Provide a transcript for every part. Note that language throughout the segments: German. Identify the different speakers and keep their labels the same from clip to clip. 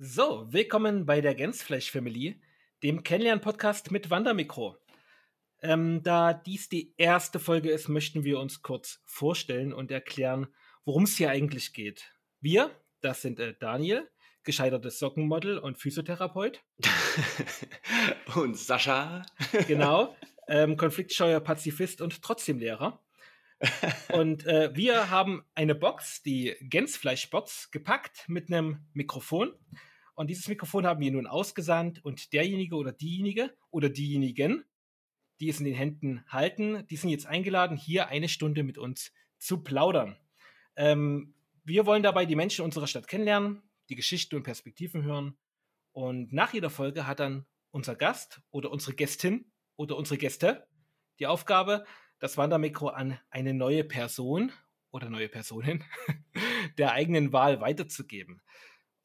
Speaker 1: So, willkommen bei der Gänzfleisch Family, dem Kennenlern-Podcast mit Wandermikro. Ähm, da dies die erste Folge ist, möchten wir uns kurz vorstellen und erklären, worum es hier eigentlich geht. Wir, das sind äh, Daniel, gescheitertes Sockenmodel und Physiotherapeut.
Speaker 2: und Sascha.
Speaker 1: genau, ähm, konfliktscheuer Pazifist und trotzdem Lehrer. und äh, wir haben eine Box, die Gänzfleischbox, gepackt mit einem Mikrofon. Und dieses Mikrofon haben wir nun ausgesandt und derjenige oder diejenige oder diejenigen, die es in den Händen halten, die sind jetzt eingeladen, hier eine Stunde mit uns zu plaudern. Ähm, wir wollen dabei die Menschen unserer Stadt kennenlernen, die Geschichten und Perspektiven hören. Und nach jeder Folge hat dann unser Gast oder unsere Gästin oder unsere Gäste die Aufgabe, das Wandermikro an eine neue Person oder neue Personen der eigenen Wahl weiterzugeben.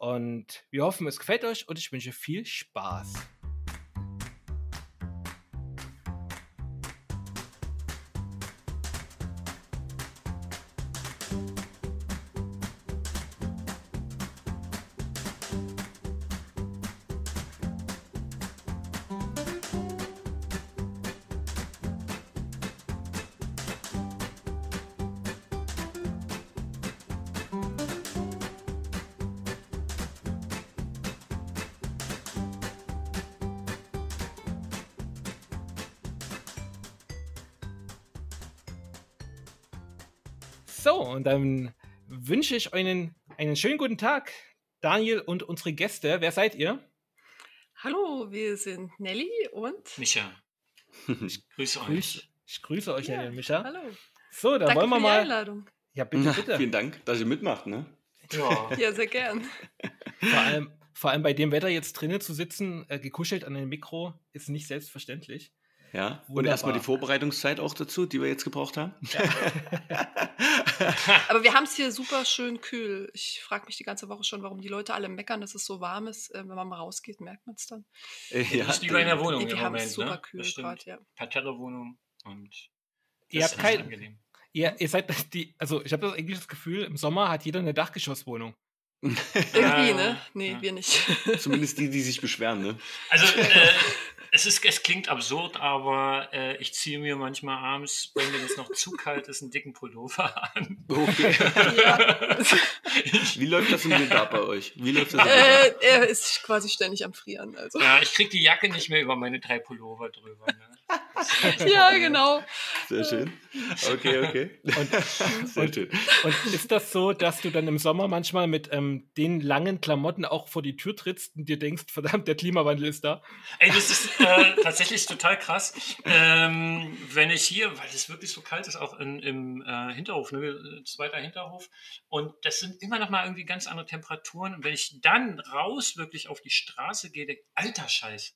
Speaker 1: Und wir hoffen, es gefällt euch und ich wünsche viel Spaß. Dann wünsche ich einen, einen schönen guten Tag, Daniel und unsere Gäste. Wer seid ihr?
Speaker 3: Hallo, wir sind Nelly und
Speaker 4: Micha. Ich grüße euch.
Speaker 1: Grüß, ich grüße euch,
Speaker 3: Ja,
Speaker 1: Nelly und Micha.
Speaker 3: hallo.
Speaker 1: So, dann
Speaker 3: Danke
Speaker 1: wollen wir
Speaker 3: für die
Speaker 1: mal.
Speaker 3: Einladung.
Speaker 1: Ja, bitte,
Speaker 2: Na,
Speaker 1: bitte.
Speaker 2: vielen Dank, dass ihr mitmacht, ne?
Speaker 4: Ja.
Speaker 3: Ja, sehr gern.
Speaker 1: Vor allem, vor allem bei dem Wetter jetzt drinnen zu sitzen, äh, gekuschelt an einem Mikro, ist nicht selbstverständlich.
Speaker 2: Ja. Und
Speaker 1: Wunderbar.
Speaker 2: erstmal die Vorbereitungszeit auch dazu, die wir jetzt gebraucht haben.
Speaker 3: Aber wir haben es hier super schön kühl. Ich frage mich die ganze Woche schon, warum die Leute alle meckern, dass es so warm ist. Äh, wenn man mal rausgeht, merkt man es dann.
Speaker 2: Äh,
Speaker 4: Ja, ist lieber in der Wohnung
Speaker 3: wir
Speaker 4: im
Speaker 3: haben es super
Speaker 4: ne?
Speaker 3: kühl
Speaker 4: Das
Speaker 3: gerade, ja.
Speaker 4: Parterre-Wohnung und
Speaker 1: Ihr
Speaker 4: das
Speaker 1: habt
Speaker 4: ist
Speaker 1: kein,
Speaker 4: angenehm.
Speaker 1: ihr, ihr seid die, also ich habe das eigentlich das Gefühl, im Sommer hat jeder eine Dachgeschosswohnung.
Speaker 3: Irgendwie,
Speaker 4: Ja,
Speaker 3: ne? Nee,
Speaker 4: ja.
Speaker 3: wir nicht.
Speaker 2: Zumindest die, die sich beschweren, ne?
Speaker 4: Also, äh, es, ist, es klingt absurd, aber äh, ich ziehe mir manchmal abends, wenn mir das noch zu kalt ist, einen dicken Pullover an.
Speaker 2: Okay.
Speaker 3: ja.
Speaker 2: Wie läuft das im Winter bei euch? Wie läuft das
Speaker 3: äh, er ist quasi ständig am Frieren. Also.
Speaker 4: Ja, ich krieg die Jacke nicht mehr über meine drei Pullover drüber. Ne?
Speaker 3: Ja, genau.
Speaker 2: Sehr schön. Okay, okay. Sehr schön.
Speaker 1: Und ist das so, dass du dann im Sommer manchmal mit ähm, den langen Klamotten auch vor die Tür trittst und dir denkst, verdammt, der Klimawandel ist da?
Speaker 4: Ey, das ist äh, tatsächlich total krass. Ähm, wenn ich hier, weil es wirklich so kalt ist, auch in, im äh, Hinterhof, ne, zweiter Hinterhof, und das sind immer noch mal irgendwie ganz andere Temperaturen. Und wenn ich dann raus wirklich auf die Straße gehe, denke alter Scheiß,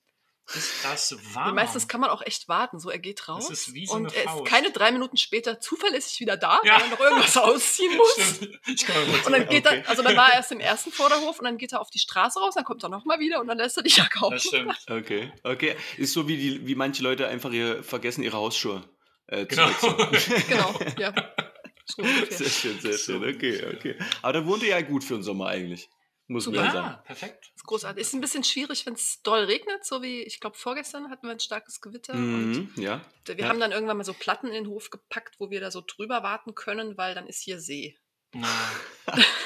Speaker 4: ist das warm.
Speaker 3: Meistens kann man auch echt warten. So, er geht raus
Speaker 4: ist wie so
Speaker 3: und
Speaker 4: eine
Speaker 3: er ist keine drei Minuten später zuverlässig wieder da,
Speaker 4: Ja.
Speaker 3: weil er noch irgendwas ausziehen muss.
Speaker 4: Stimmt. Ich kann mal kurz
Speaker 3: Und dann geht
Speaker 2: Okay.
Speaker 3: er, also dann war er erst im ersten Vorderhof und dann geht er auf die Straße raus, dann kommt er nochmal wieder und dann lässt er die Jacke auf.
Speaker 4: Das stimmt.
Speaker 2: Okay, okay. Ist so wie, die, wie manche Leute einfach ihr, vergessen, ihre Hausschuhe äh, zu
Speaker 4: Genau.
Speaker 2: wechseln.
Speaker 3: Genau, ja. So.
Speaker 2: Sehr schön, sehr schön. Okay, okay. Aber da wohnt ihr ja gut für den Sommer eigentlich. Muss man
Speaker 3: Super.
Speaker 2: ja
Speaker 4: Ja,
Speaker 2: sagen.
Speaker 4: perfekt.
Speaker 3: Das ist großartig. Ist ein bisschen schwierig, wenn es doll regnet, so wie, ich glaube, vorgestern hatten wir ein starkes Gewitter. Und
Speaker 2: Mhm, ja.
Speaker 3: wir
Speaker 2: ja.
Speaker 3: haben dann irgendwann mal so Platten in den Hof gepackt, wo wir da so drüber warten können, weil dann ist hier See.
Speaker 4: Na,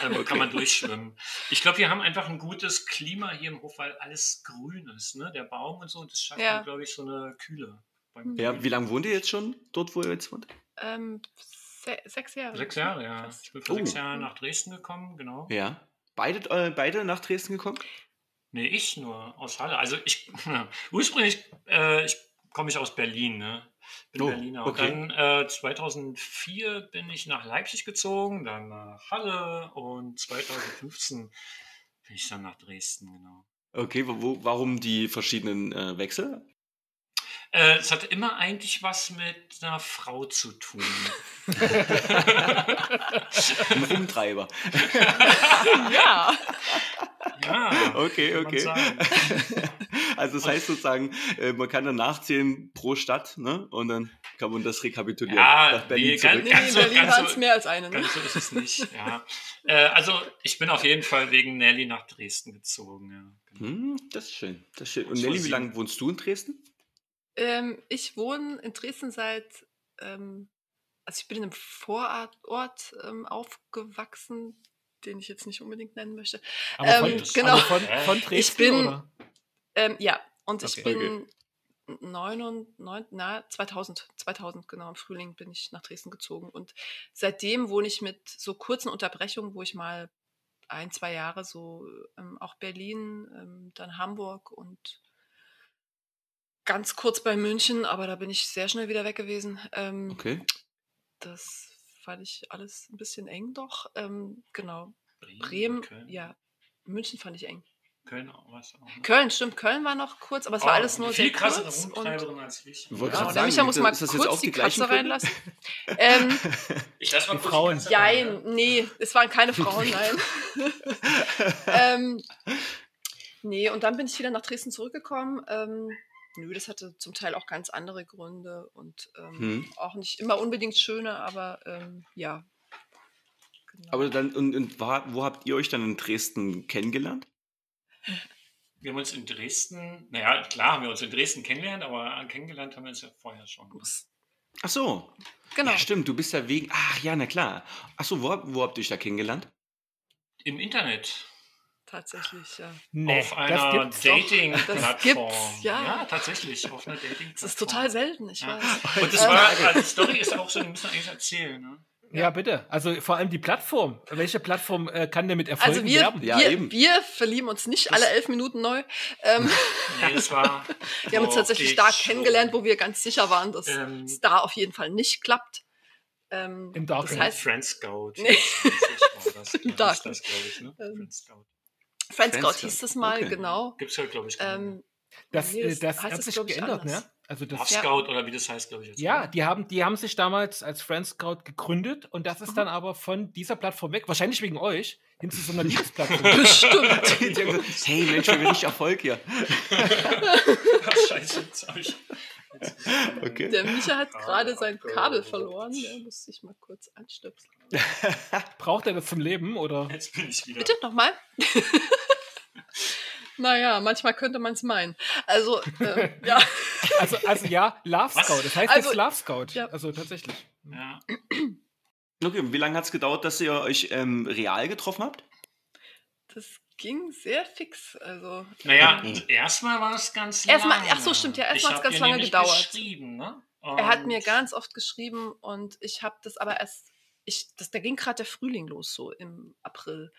Speaker 4: dann kann man durchschwimmen. Ich glaube, wir haben einfach ein gutes Klima hier im Hof, weil alles grün ist, ne? Der Baum und so, und das schafft,
Speaker 3: Ja.
Speaker 4: glaube ich, so eine Kühle.
Speaker 2: Ja,
Speaker 4: Grün.
Speaker 2: wie lange wohnt ihr jetzt schon dort, wo ihr jetzt wohnt?
Speaker 3: Ähm, se sechs Jahre.
Speaker 4: Sechs Jahre, ja.
Speaker 3: Fast.
Speaker 4: Ich bin vor
Speaker 2: Oh.
Speaker 4: sechs Jahren nach Dresden gekommen, genau.
Speaker 2: Ja. Beide, äh, beide nach Dresden gekommen?
Speaker 4: Nee, ich nur aus Halle. Also ich, ursprünglich, äh, ich komme ich aus Berlin, ne? Bin
Speaker 2: Oh,
Speaker 4: Berliner.
Speaker 2: okay.
Speaker 4: Und dann äh, 2004 bin ich nach Leipzig gezogen, dann nach Halle und 2015 bin ich dann nach Dresden, genau.
Speaker 2: Okay, wo, wo, warum die verschiedenen äh, Wechsel?
Speaker 4: Äh, es hat immer eigentlich was mit einer Frau zu tun.
Speaker 2: Ein Rumtreiber.
Speaker 3: Ja.
Speaker 4: ja.
Speaker 2: Okay, okay. Also das heißt sozusagen, äh, man kann dann nachzählen pro Stadt, ne? Und dann kann man das rekapitulieren.
Speaker 4: Ja,
Speaker 2: Nach Berlin
Speaker 4: nee,
Speaker 2: zurück.
Speaker 4: ganz-
Speaker 3: Nee, Berlin
Speaker 4: ganz
Speaker 3: waren es mehr als eine. Ne?
Speaker 4: Ganz so ist es nicht, ja. Äh, also ich bin auf jeden Fall wegen Nelly nach Dresden gezogen, ja. Genau.
Speaker 2: Hm, das ist schön. Das ist schön. Und
Speaker 4: war
Speaker 2: Nelly, wie lange wohnst du in Dresden?
Speaker 3: Ähm, ich wohne in Dresden seit, ähm, also ich bin in einem Vorort Ort, ähm, aufgewachsen, den ich jetzt nicht unbedingt nennen möchte.
Speaker 1: Aber von,
Speaker 3: Ähm, genau.
Speaker 1: aber von, von Dresden
Speaker 3: Ich bin-
Speaker 1: oder?
Speaker 3: Ähm, ja, und ich
Speaker 1: Okay.
Speaker 3: bin neun und neun, na, 2000, 2000, genau, im Frühling bin ich nach Dresden gezogen. Und seitdem wohne ich mit so kurzen Unterbrechungen, wo ich mal ein, zwei Jahre so ähm, auch Berlin, ähm, dann Hamburg und ganz kurz bei München, aber da bin ich sehr schnell wieder weg gewesen. Ähm,
Speaker 2: Okay.
Speaker 3: Das fand ich alles ein bisschen eng doch. Ähm, genau.
Speaker 4: Bremen,
Speaker 3: Bremen,
Speaker 4: Köln,
Speaker 3: ja. München fand ich eng.
Speaker 4: Köln auch was auch. ne?
Speaker 3: Köln, stimmt, Köln war noch kurz, aber es war
Speaker 4: Oh,
Speaker 3: alles nur
Speaker 4: viel
Speaker 3: sehr
Speaker 4: krassere
Speaker 3: kurz. Und,
Speaker 4: als ich.
Speaker 2: Ich wollte
Speaker 3: ja,
Speaker 2: sagen,
Speaker 3: der Micha muss
Speaker 2: ist
Speaker 3: mal
Speaker 2: das jetzt
Speaker 3: kurz
Speaker 2: auch
Speaker 3: die
Speaker 2: die
Speaker 3: Katze reinlassen. ähm,
Speaker 4: Ich lasse mal
Speaker 1: Die
Speaker 4: kurz
Speaker 1: Frauen.
Speaker 4: Katze rein, ne?
Speaker 3: jein, nee, es waren keine Frauen, nein. ähm, nee, und dann bin ich wieder nach Dresden zurückgekommen. Ähm, nö, das hatte zum Teil auch ganz andere Gründe und ähm,
Speaker 2: Hm.
Speaker 3: auch nicht immer unbedingt schöne, aber ähm, ja. Genau.
Speaker 2: Aber dann, und, und wa- wo habt ihr euch dann in Dresden kennengelernt?
Speaker 4: Wir haben uns in Dresden, naja, klar haben wir uns in Dresden kennengelernt, aber kennengelernt haben wir uns ja vorher schon.
Speaker 2: Ach so.
Speaker 3: genau.
Speaker 2: Ja, stimmt, du bist ja wegen. Ach ja, na klar. Ach so, wo, wo habt ihr euch da kennengelernt?
Speaker 4: Im Internet.
Speaker 3: Tatsächlich, ja.
Speaker 1: Nee,
Speaker 4: auf
Speaker 1: das
Speaker 4: einer. Dating-Plattform.
Speaker 3: Das ja.
Speaker 4: Ja, tatsächlich, auf einer Dating-Plattform.
Speaker 3: Das ist total selten, ich
Speaker 4: Ja.
Speaker 3: weiß.
Speaker 4: Und das
Speaker 3: Ähm,
Speaker 4: war, also die Story ist auch so, die müssen wir eigentlich erzählen. Ne?
Speaker 1: Ja, bitte. Also vor allem die Plattform. Welche Plattform äh, kann denn mit Erfolg
Speaker 3: Also wir,
Speaker 1: werben?
Speaker 2: Ja,
Speaker 3: wir,
Speaker 2: eben.
Speaker 3: wir verlieben uns nicht
Speaker 4: Das-
Speaker 3: alle elf Minuten neu. Ähm,
Speaker 4: Nee, das war.
Speaker 3: wir haben uns tatsächlich da kennengelernt, wo wir ganz sicher waren, dass
Speaker 4: Ähm,
Speaker 3: es da auf jeden Fall nicht klappt. Ähm,
Speaker 1: Im Dark
Speaker 3: das heißt,
Speaker 4: Friend Scout.
Speaker 3: Nee.
Speaker 4: war das,
Speaker 3: Im
Speaker 4: ja,
Speaker 3: Dark
Speaker 4: das, glaube ich, ne?
Speaker 3: Ähm,
Speaker 4: Friend Scout.
Speaker 3: Friend Scout
Speaker 2: Friends
Speaker 3: hieß das mal,
Speaker 2: Okay.
Speaker 3: genau.
Speaker 4: Gibt es ja, glaube ich, gar nicht.
Speaker 3: Ähm,
Speaker 1: Das,
Speaker 3: nee,
Speaker 1: äh,
Speaker 3: das
Speaker 1: das
Speaker 3: heißt
Speaker 1: hat sich
Speaker 3: ich,
Speaker 1: geändert,
Speaker 3: anders.
Speaker 1: ne? Also
Speaker 4: Love
Speaker 1: das,
Speaker 3: Ja.
Speaker 4: Scout oder wie das heißt, glaube ich. Jetzt,
Speaker 1: ja,
Speaker 4: ne?
Speaker 1: die haben, die haben sich damals als Friend Scout gegründet und das ist
Speaker 3: Mhm.
Speaker 1: dann aber von dieser Plattform weg, wahrscheinlich wegen euch, hin zu so einer Liebesplattform.
Speaker 3: Bestimmt.
Speaker 2: Hey Mensch, wir haben richtig Erfolg hier.
Speaker 4: Scheiße, jetzt habe ich.
Speaker 2: Okay.
Speaker 3: Der Micha hat
Speaker 4: Ah,
Speaker 3: gerade sein. Kabel verloren. Der muss sich mal kurz anstöpseln.
Speaker 1: Braucht er das zum Leben oder?
Speaker 4: Jetzt bin ich wieder.
Speaker 3: Bitte nochmal? naja, manchmal könnte man es meinen. Also, ähm, ja.
Speaker 1: Also, also ja, Love
Speaker 4: Was?
Speaker 1: Scout. Das heißt
Speaker 3: Also,
Speaker 1: jetzt Love Scout.
Speaker 3: ja.
Speaker 1: Also tatsächlich.
Speaker 4: Ja.
Speaker 2: Okay, und wie lange hat es gedauert, dass ihr euch ähm, real getroffen habt?
Speaker 3: Das ging sehr fix. Also,
Speaker 4: Naja,
Speaker 2: Mhm.
Speaker 4: erstmal war es ganz
Speaker 3: Erstmal-
Speaker 4: lange.
Speaker 3: ach so, stimmt, ja, erstmal hat's
Speaker 4: hab
Speaker 3: ganz lange gedauert.
Speaker 4: Geschrieben, ne?
Speaker 3: er hat mir ganz oft geschrieben und ich habe das aber erst, ich, das, da ging gerade der Frühling los, so im April.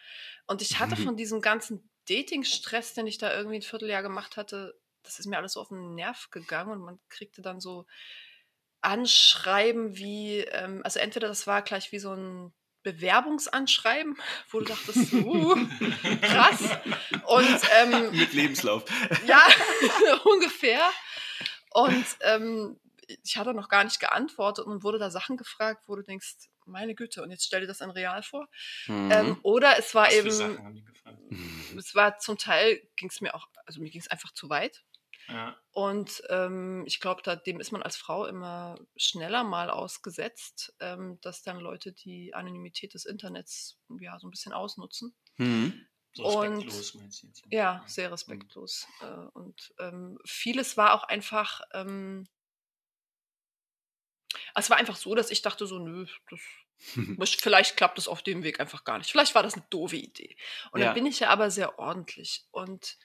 Speaker 3: Und ich hatte
Speaker 2: Mhm.
Speaker 3: von diesem ganzen Dating-Stress, den ich da irgendwie ein Vierteljahr gemacht hatte, das ist mir alles so auf den Nerv gegangen und man kriegte dann so Anschreiben wie, ähm, also entweder das war gleich wie so ein Bewerbungsanschreiben, wo du dachtest, uh, krass. Und ähm,
Speaker 2: Mit Lebenslauf.
Speaker 3: ja, ungefähr. Und ähm, ich hatte noch gar nicht geantwortet und wurde da Sachen gefragt, wo du denkst, meine Güte, und jetzt stell dir das in real vor.
Speaker 2: Mhm.
Speaker 3: Ähm, oder es war
Speaker 4: Was
Speaker 3: eben, es war zum Teil, ging es mir auch, also mir ging es einfach zu weit.
Speaker 4: Ja.
Speaker 3: Und ähm, ich glaube, da, dem ist man als Frau immer schneller mal ausgesetzt, ähm, dass dann Leute die Anonymität des Internets ja so ein bisschen ausnutzen.
Speaker 2: Mhm.
Speaker 4: So
Speaker 3: Und-
Speaker 4: respektlos meinst du jetzt?
Speaker 3: Ja, sehr respektlos. Äh, und ähm, vieles war auch einfach, ähm, es war einfach so, dass ich dachte so, nö, das, vielleicht klappt es auf dem Weg einfach gar nicht. Vielleicht war das eine doofe Idee. Und
Speaker 2: Ja.
Speaker 3: dann bin ich ja aber sehr ordentlich. Und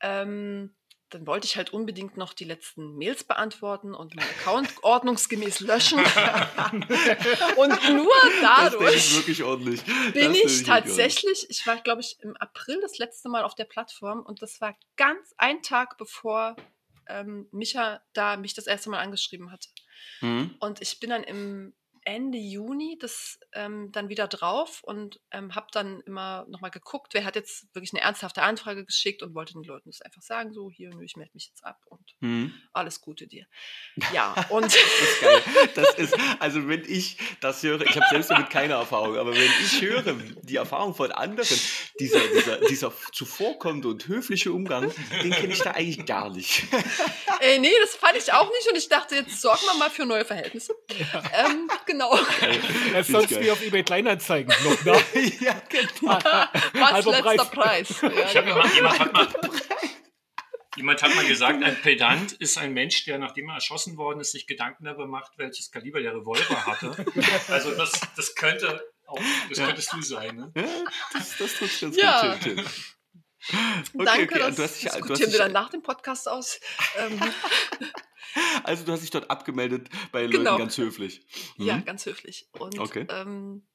Speaker 3: ähm, dann wollte ich halt unbedingt noch die letzten Mails beantworten und meinen Account ordnungsgemäß löschen. und nur
Speaker 2: Das
Speaker 3: dadurch
Speaker 2: wirklich ordentlich.
Speaker 3: bin
Speaker 2: Das
Speaker 3: ich tatsächlich, ich war, glaube ich, im April das letzte Mal auf der Plattform und das war ganz ein Tag bevor ähm, Micha da mich das erste Mal angeschrieben hatte.
Speaker 2: Mhm.
Speaker 3: Und ich bin dann im Ende Juni das ähm, dann wieder drauf und ähm, habe dann immer nochmal geguckt, wer hat jetzt wirklich eine ernsthafte Anfrage geschickt und wollte den Leuten das einfach sagen, so hier, nö, ich melde mich jetzt ab und
Speaker 2: Mhm.
Speaker 3: alles Gute dir. Ja, und
Speaker 2: Das ist geil. Das ist, also wenn ich das höre, ich habe selbst damit keine Erfahrung, aber wenn ich höre, die Erfahrung von anderen, dieser, dieser, dieser zuvorkommende und höfliche Umgang, den kenne ich da eigentlich gar nicht.
Speaker 3: äh, nee, das fand ich auch nicht und ich dachte, jetzt sorgen wir mal für neue Verhältnisse. Ähm, genau.
Speaker 1: Das ist sonst
Speaker 2: geil.
Speaker 1: wie auf eBay Kleinanzeigen noch, ne?
Speaker 2: ja, genau.
Speaker 3: Was
Speaker 1: Halber
Speaker 3: letzter Preis. Ja,
Speaker 4: Ich habe
Speaker 3: genau.
Speaker 4: jemand, jemand, hat mal, jemand hat mal gesagt, ein Pedant ist ein Mensch, der, nachdem er erschossen worden ist, sich Gedanken darüber macht, welches Kaliber der Revolver hatte. Also das, das könnte auch, das
Speaker 2: Ja.
Speaker 4: könntest du sein. Ne?
Speaker 2: Ja, das, das trifft ganz
Speaker 3: Ja.
Speaker 2: gut. Okay,
Speaker 3: Danke,
Speaker 2: okay.
Speaker 3: das
Speaker 2: du hast dich, du hast
Speaker 3: diskutieren wir dann nach dem Podcast aus. Ähm,
Speaker 2: also du hast dich dort abgemeldet bei den
Speaker 3: Genau.
Speaker 2: Leuten ganz höflich. Mhm.
Speaker 3: Ja, ganz höflich. Und
Speaker 2: Okay.
Speaker 3: ähm,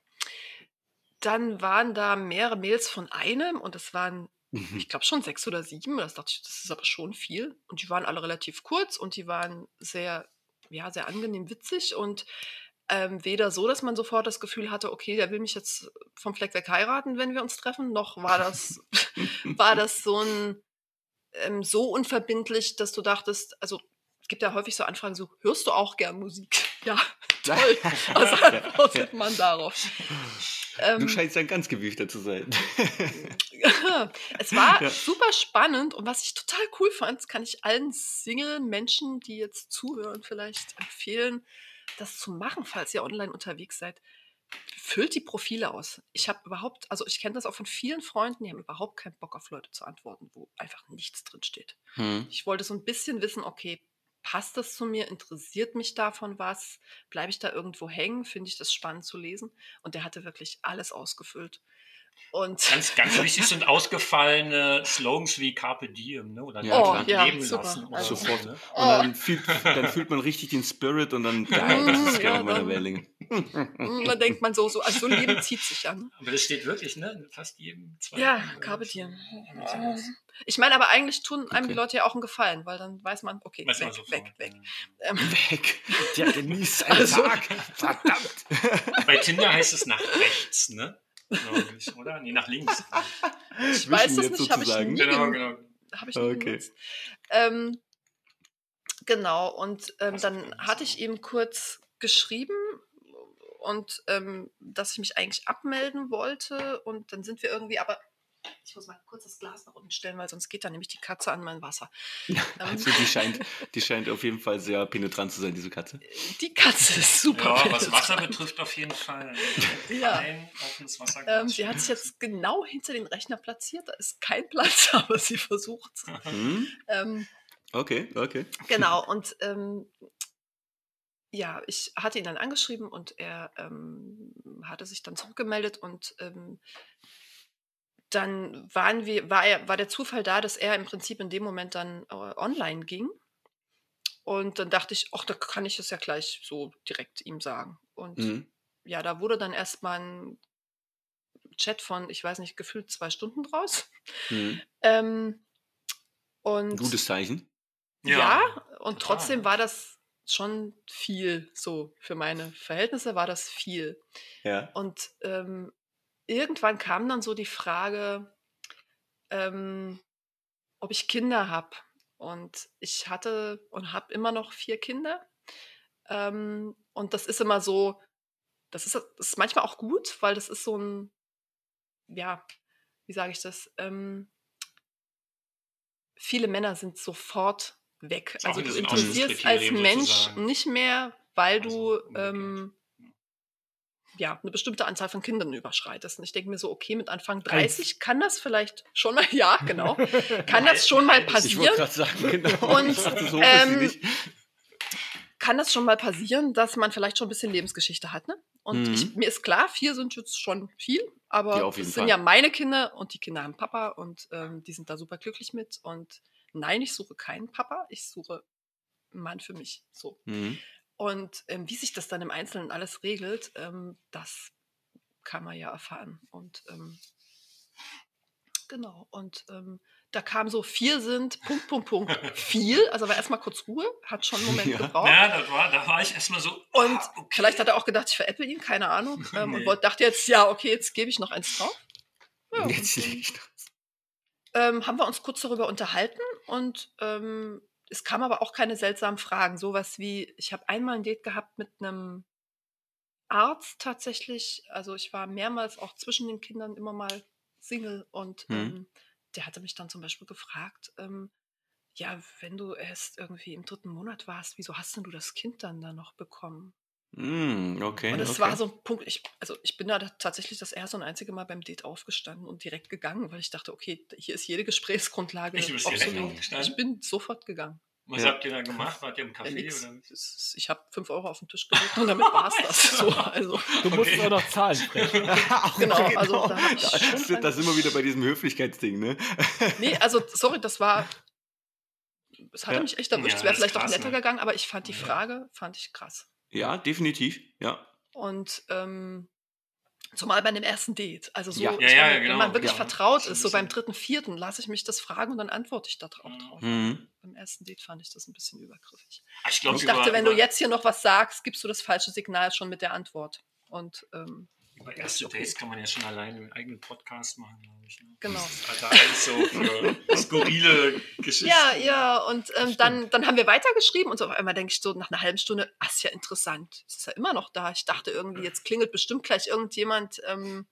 Speaker 3: dann waren da mehrere Mails von einem und es waren,
Speaker 2: Mhm.
Speaker 3: ich glaube, schon sechs oder sieben. Das dachte ich, das ist aber schon viel. Und die waren alle relativ kurz und die waren sehr, ja, sehr angenehm witzig und ähm, weder so, dass man sofort das Gefühl hatte, okay, der will mich jetzt vom Fleck weg heiraten, wenn wir uns treffen, noch war das, war das so ein ähm, so unverbindlich, dass du dachtest, also es gibt ja häufig so Anfragen, so hörst du auch gern Musik? Ja, toll. Was antwortet man darauf?
Speaker 2: Du
Speaker 3: Ähm,
Speaker 2: scheinst ein ganz gewiefter zu sein.
Speaker 3: es war
Speaker 2: Ja.
Speaker 3: super spannend und was ich total cool fand, kann ich allen Single-Menschen, die jetzt zuhören, vielleicht empfehlen, das zu machen, falls ihr online unterwegs seid. Füllt die Profile aus. Ich habe überhaupt, also ich kenne das auch von vielen Freunden, die haben überhaupt keinen Bock auf Leute zu antworten, wo einfach nichts drin steht.
Speaker 2: Hm.
Speaker 3: Ich wollte so ein bisschen wissen, okay, passt das zu mir? Interessiert mich davon was? Bleibe ich da irgendwo hängen? Finde ich das spannend zu lesen? Und der hatte wirklich alles ausgefüllt. Und
Speaker 4: Ganz, ganz wichtig sind ausgefallene Slogans wie Carpe Diem ne? oder
Speaker 2: Ja,
Speaker 3: Oh, ja,
Speaker 4: Leben
Speaker 3: super.
Speaker 4: lassen. Oder
Speaker 3: Also-
Speaker 4: so,
Speaker 2: Sofort.
Speaker 4: ne?
Speaker 2: Und
Speaker 3: Oh.
Speaker 2: dann fühlt, dann fühlt man richtig den Spirit und dann, geil, das ist
Speaker 3: Ja,
Speaker 2: genau meine
Speaker 3: dann-
Speaker 2: Wellenlänge.
Speaker 3: da denkt man so, so, also so ein Leben zieht sich an.
Speaker 4: Aber das steht wirklich, ne? In fast jedem zweiten.
Speaker 3: Ja, Carpe Diem.
Speaker 4: ja.
Speaker 3: Ich meine, aber eigentlich tun einem die
Speaker 2: Okay.
Speaker 3: Leute ja auch einen Gefallen, weil dann weiß man, okay,
Speaker 4: Weiß man
Speaker 3: weg,
Speaker 4: sofort,
Speaker 3: weg, weg.
Speaker 4: ja.
Speaker 3: Ähm,
Speaker 2: Weg. Der genießt seinen
Speaker 3: Also-
Speaker 2: Tag. Verdammt.
Speaker 4: Bei Tinder heißt es nach rechts, ne? Glaub ich, oder? Nee, nach links.
Speaker 3: ich weiß das nicht, habe ich nie,
Speaker 4: Genau,
Speaker 3: gen-
Speaker 4: genau.
Speaker 3: hab ich nie
Speaker 2: Okay.
Speaker 3: genutzt. Ähm, genau, und ähm, dann hatte ich ihm kurz geschrieben und ähm, dass ich mich eigentlich abmelden wollte und dann sind wir irgendwie, aber ich muss mal kurz das Glas nach unten stellen, weil sonst geht da nämlich die Katze an mein Wasser. Ähm,
Speaker 2: Also die scheint, die scheint auf jeden Fall sehr penetrant zu sein, diese Katze.
Speaker 3: die Katze ist super.
Speaker 4: Ja, was
Speaker 3: penetrant.
Speaker 4: Wasser betrifft, auf jeden Fall.
Speaker 3: Ja.
Speaker 4: Kein offenes Wasser.
Speaker 3: Ähm, sie hat sich jetzt genau hinter den Rechner platziert. Da ist kein Platz, aber sie versucht
Speaker 2: Hm?
Speaker 3: ähm,
Speaker 2: Okay, okay.
Speaker 3: Genau, und ähm, ja, ich hatte ihn dann angeschrieben und er ähm, hatte sich dann zurückgemeldet und ähm, dann waren wir, war, er, war der Zufall da, dass er im Prinzip in dem Moment dann äh, online ging. Und dann dachte ich, ach, da kann ich es ja gleich so direkt ihm sagen. Und
Speaker 2: Mhm.
Speaker 3: ja, da wurde dann erstmal ein Chat von, ich weiß nicht, gefühlt zwei Stunden draus.
Speaker 2: Mhm.
Speaker 3: Ähm, und
Speaker 2: Ein gutes Zeichen.
Speaker 3: ja, und
Speaker 4: total.
Speaker 3: trotzdem war das schon viel, so für meine Verhältnisse war das viel.
Speaker 2: Ja.
Speaker 3: Und ähm, irgendwann kam dann so die Frage, ähm, ob ich Kinder habe. Und ich hatte und habe immer noch vier Kinder. Ähm, und das ist immer so, das ist, das ist manchmal auch gut, weil das ist so ein, ja, wie sage ich das? Ähm, viele Männer sind sofort weg. Also
Speaker 4: wieder
Speaker 3: du interessierst als Mensch
Speaker 4: sozusagen.
Speaker 3: nicht mehr, weil
Speaker 4: Also
Speaker 3: du ähm, ja, eine bestimmte Anzahl von Kindern überschreitest. Und ich denke mir so, okay, mit Anfang 30 kann das vielleicht schon mal, ja, genau, kann das schon mal
Speaker 2: Ich
Speaker 3: passieren.
Speaker 2: gerade sagen, genau.
Speaker 3: Und,
Speaker 2: Ich so
Speaker 3: ähm. Kann das schon mal passieren, dass man vielleicht schon ein bisschen Lebensgeschichte hat, ne? Und
Speaker 2: Mhm.
Speaker 3: ich, mir ist klar, vier sind jetzt schon viel, aber es sind
Speaker 2: Fall.
Speaker 3: ja meine Kinder und die Kinder haben Papa und ähm, die sind da super glücklich mit. Und nein, ich suche keinen Papa, ich suche einen Mann für mich. So.
Speaker 2: Mhm.
Speaker 3: Und ähm, wie sich das dann im Einzelnen alles regelt, ähm, das kann man ja erfahren. Und ähm, Genau. Und ähm, da kam so, vier sind, Punkt, Punkt, Punkt, viel. Also war erstmal kurz Ruhe, hat schon einen Moment
Speaker 2: Ja.
Speaker 3: gebraucht.
Speaker 4: Ja, da war, da war ich erstmal so.
Speaker 3: Und
Speaker 4: ah, okay.
Speaker 3: vielleicht hat er auch gedacht, ich veräpple ihn, keine Ahnung. Ähm,
Speaker 4: Nee.
Speaker 3: Und wollte- dachte jetzt, ja, okay, jetzt gebe ich noch eins drauf. Ja,
Speaker 2: Jetzt
Speaker 3: und, ähm, haben wir uns kurz darüber unterhalten und ähm, es kamen aber auch keine seltsamen Fragen. Sowas wie, ich habe einmal ein Date gehabt mit einem Arzt tatsächlich. Also ich war mehrmals auch zwischen den Kindern immer mal Single und
Speaker 2: Mhm.
Speaker 3: ähm, der hatte mich dann zum Beispiel gefragt, ähm, ja, wenn du erst irgendwie im dritten Monat warst, wieso hast denn du das Kind dann da noch bekommen?
Speaker 2: Mm, okay.
Speaker 3: Und es
Speaker 2: okay.
Speaker 3: war so ein Punkt, ich, also ich bin da tatsächlich das erste und einzige Mal beim Date aufgestanden und direkt gegangen, weil ich dachte, okay, hier ist jede Gesprächsgrundlage.
Speaker 4: Aufgestanden?
Speaker 3: Ich bin sofort gegangen.
Speaker 4: Was
Speaker 2: Ja.
Speaker 4: habt ihr da gemacht? Wart ihr im
Speaker 3: Ja,
Speaker 4: Café?
Speaker 3: nix.
Speaker 4: oder?
Speaker 3: Ich habe 5 Euro auf den Tisch gelegt und damit war es das. So, also,
Speaker 1: Du musst
Speaker 4: Okay.
Speaker 1: auch noch zahlen. Fred.
Speaker 3: Genau, also da ich
Speaker 2: da, da sind wir wieder bei diesem Höflichkeitsding, ne?
Speaker 3: nee, also sorry, das war. Es hatte
Speaker 2: Ja.
Speaker 3: mich echt erwischt.
Speaker 4: Ja,
Speaker 3: es wäre vielleicht auch
Speaker 4: krass,
Speaker 3: netter
Speaker 4: ne?
Speaker 3: gegangen, aber ich fand die
Speaker 4: Ja.
Speaker 3: Frage, fand ich krass.
Speaker 2: Ja, definitiv. Ja.
Speaker 3: Und ähm, zumal bei dem ersten Date. Also so,
Speaker 2: Ja.
Speaker 4: Ja, ja,
Speaker 3: meine,
Speaker 4: genau,
Speaker 3: wenn man wirklich
Speaker 4: ja.
Speaker 3: vertraut ist, so beim dritten, vierten, lasse ich mich das fragen und dann antworte ich da drauf.
Speaker 4: Mhm.
Speaker 3: drauf.
Speaker 2: Mhm.
Speaker 3: Beim ersten Date fand ich das ein bisschen übergriffig.
Speaker 4: Ah, Ich, glaub,
Speaker 3: Ich
Speaker 4: über-
Speaker 3: dachte, wenn
Speaker 4: über,
Speaker 3: du jetzt hier noch was sagst, gibst du das falsche Signal schon mit der Antwort. Und ähm,
Speaker 4: Über erste. Dates kann man ja schon alleine einen eigenen Podcast machen, glaube ich. Ne?
Speaker 3: Genau.
Speaker 4: Alter, alles so für skurrile Geschichten.
Speaker 3: ja, ja, und ähm, dann, dann haben wir weitergeschrieben und so auf einmal denke ich so nach einer halben Stunde, ach, ist ja interessant. Es ist ja immer noch da. Ich dachte irgendwie, jetzt klingelt bestimmt gleich irgendjemand, ähm,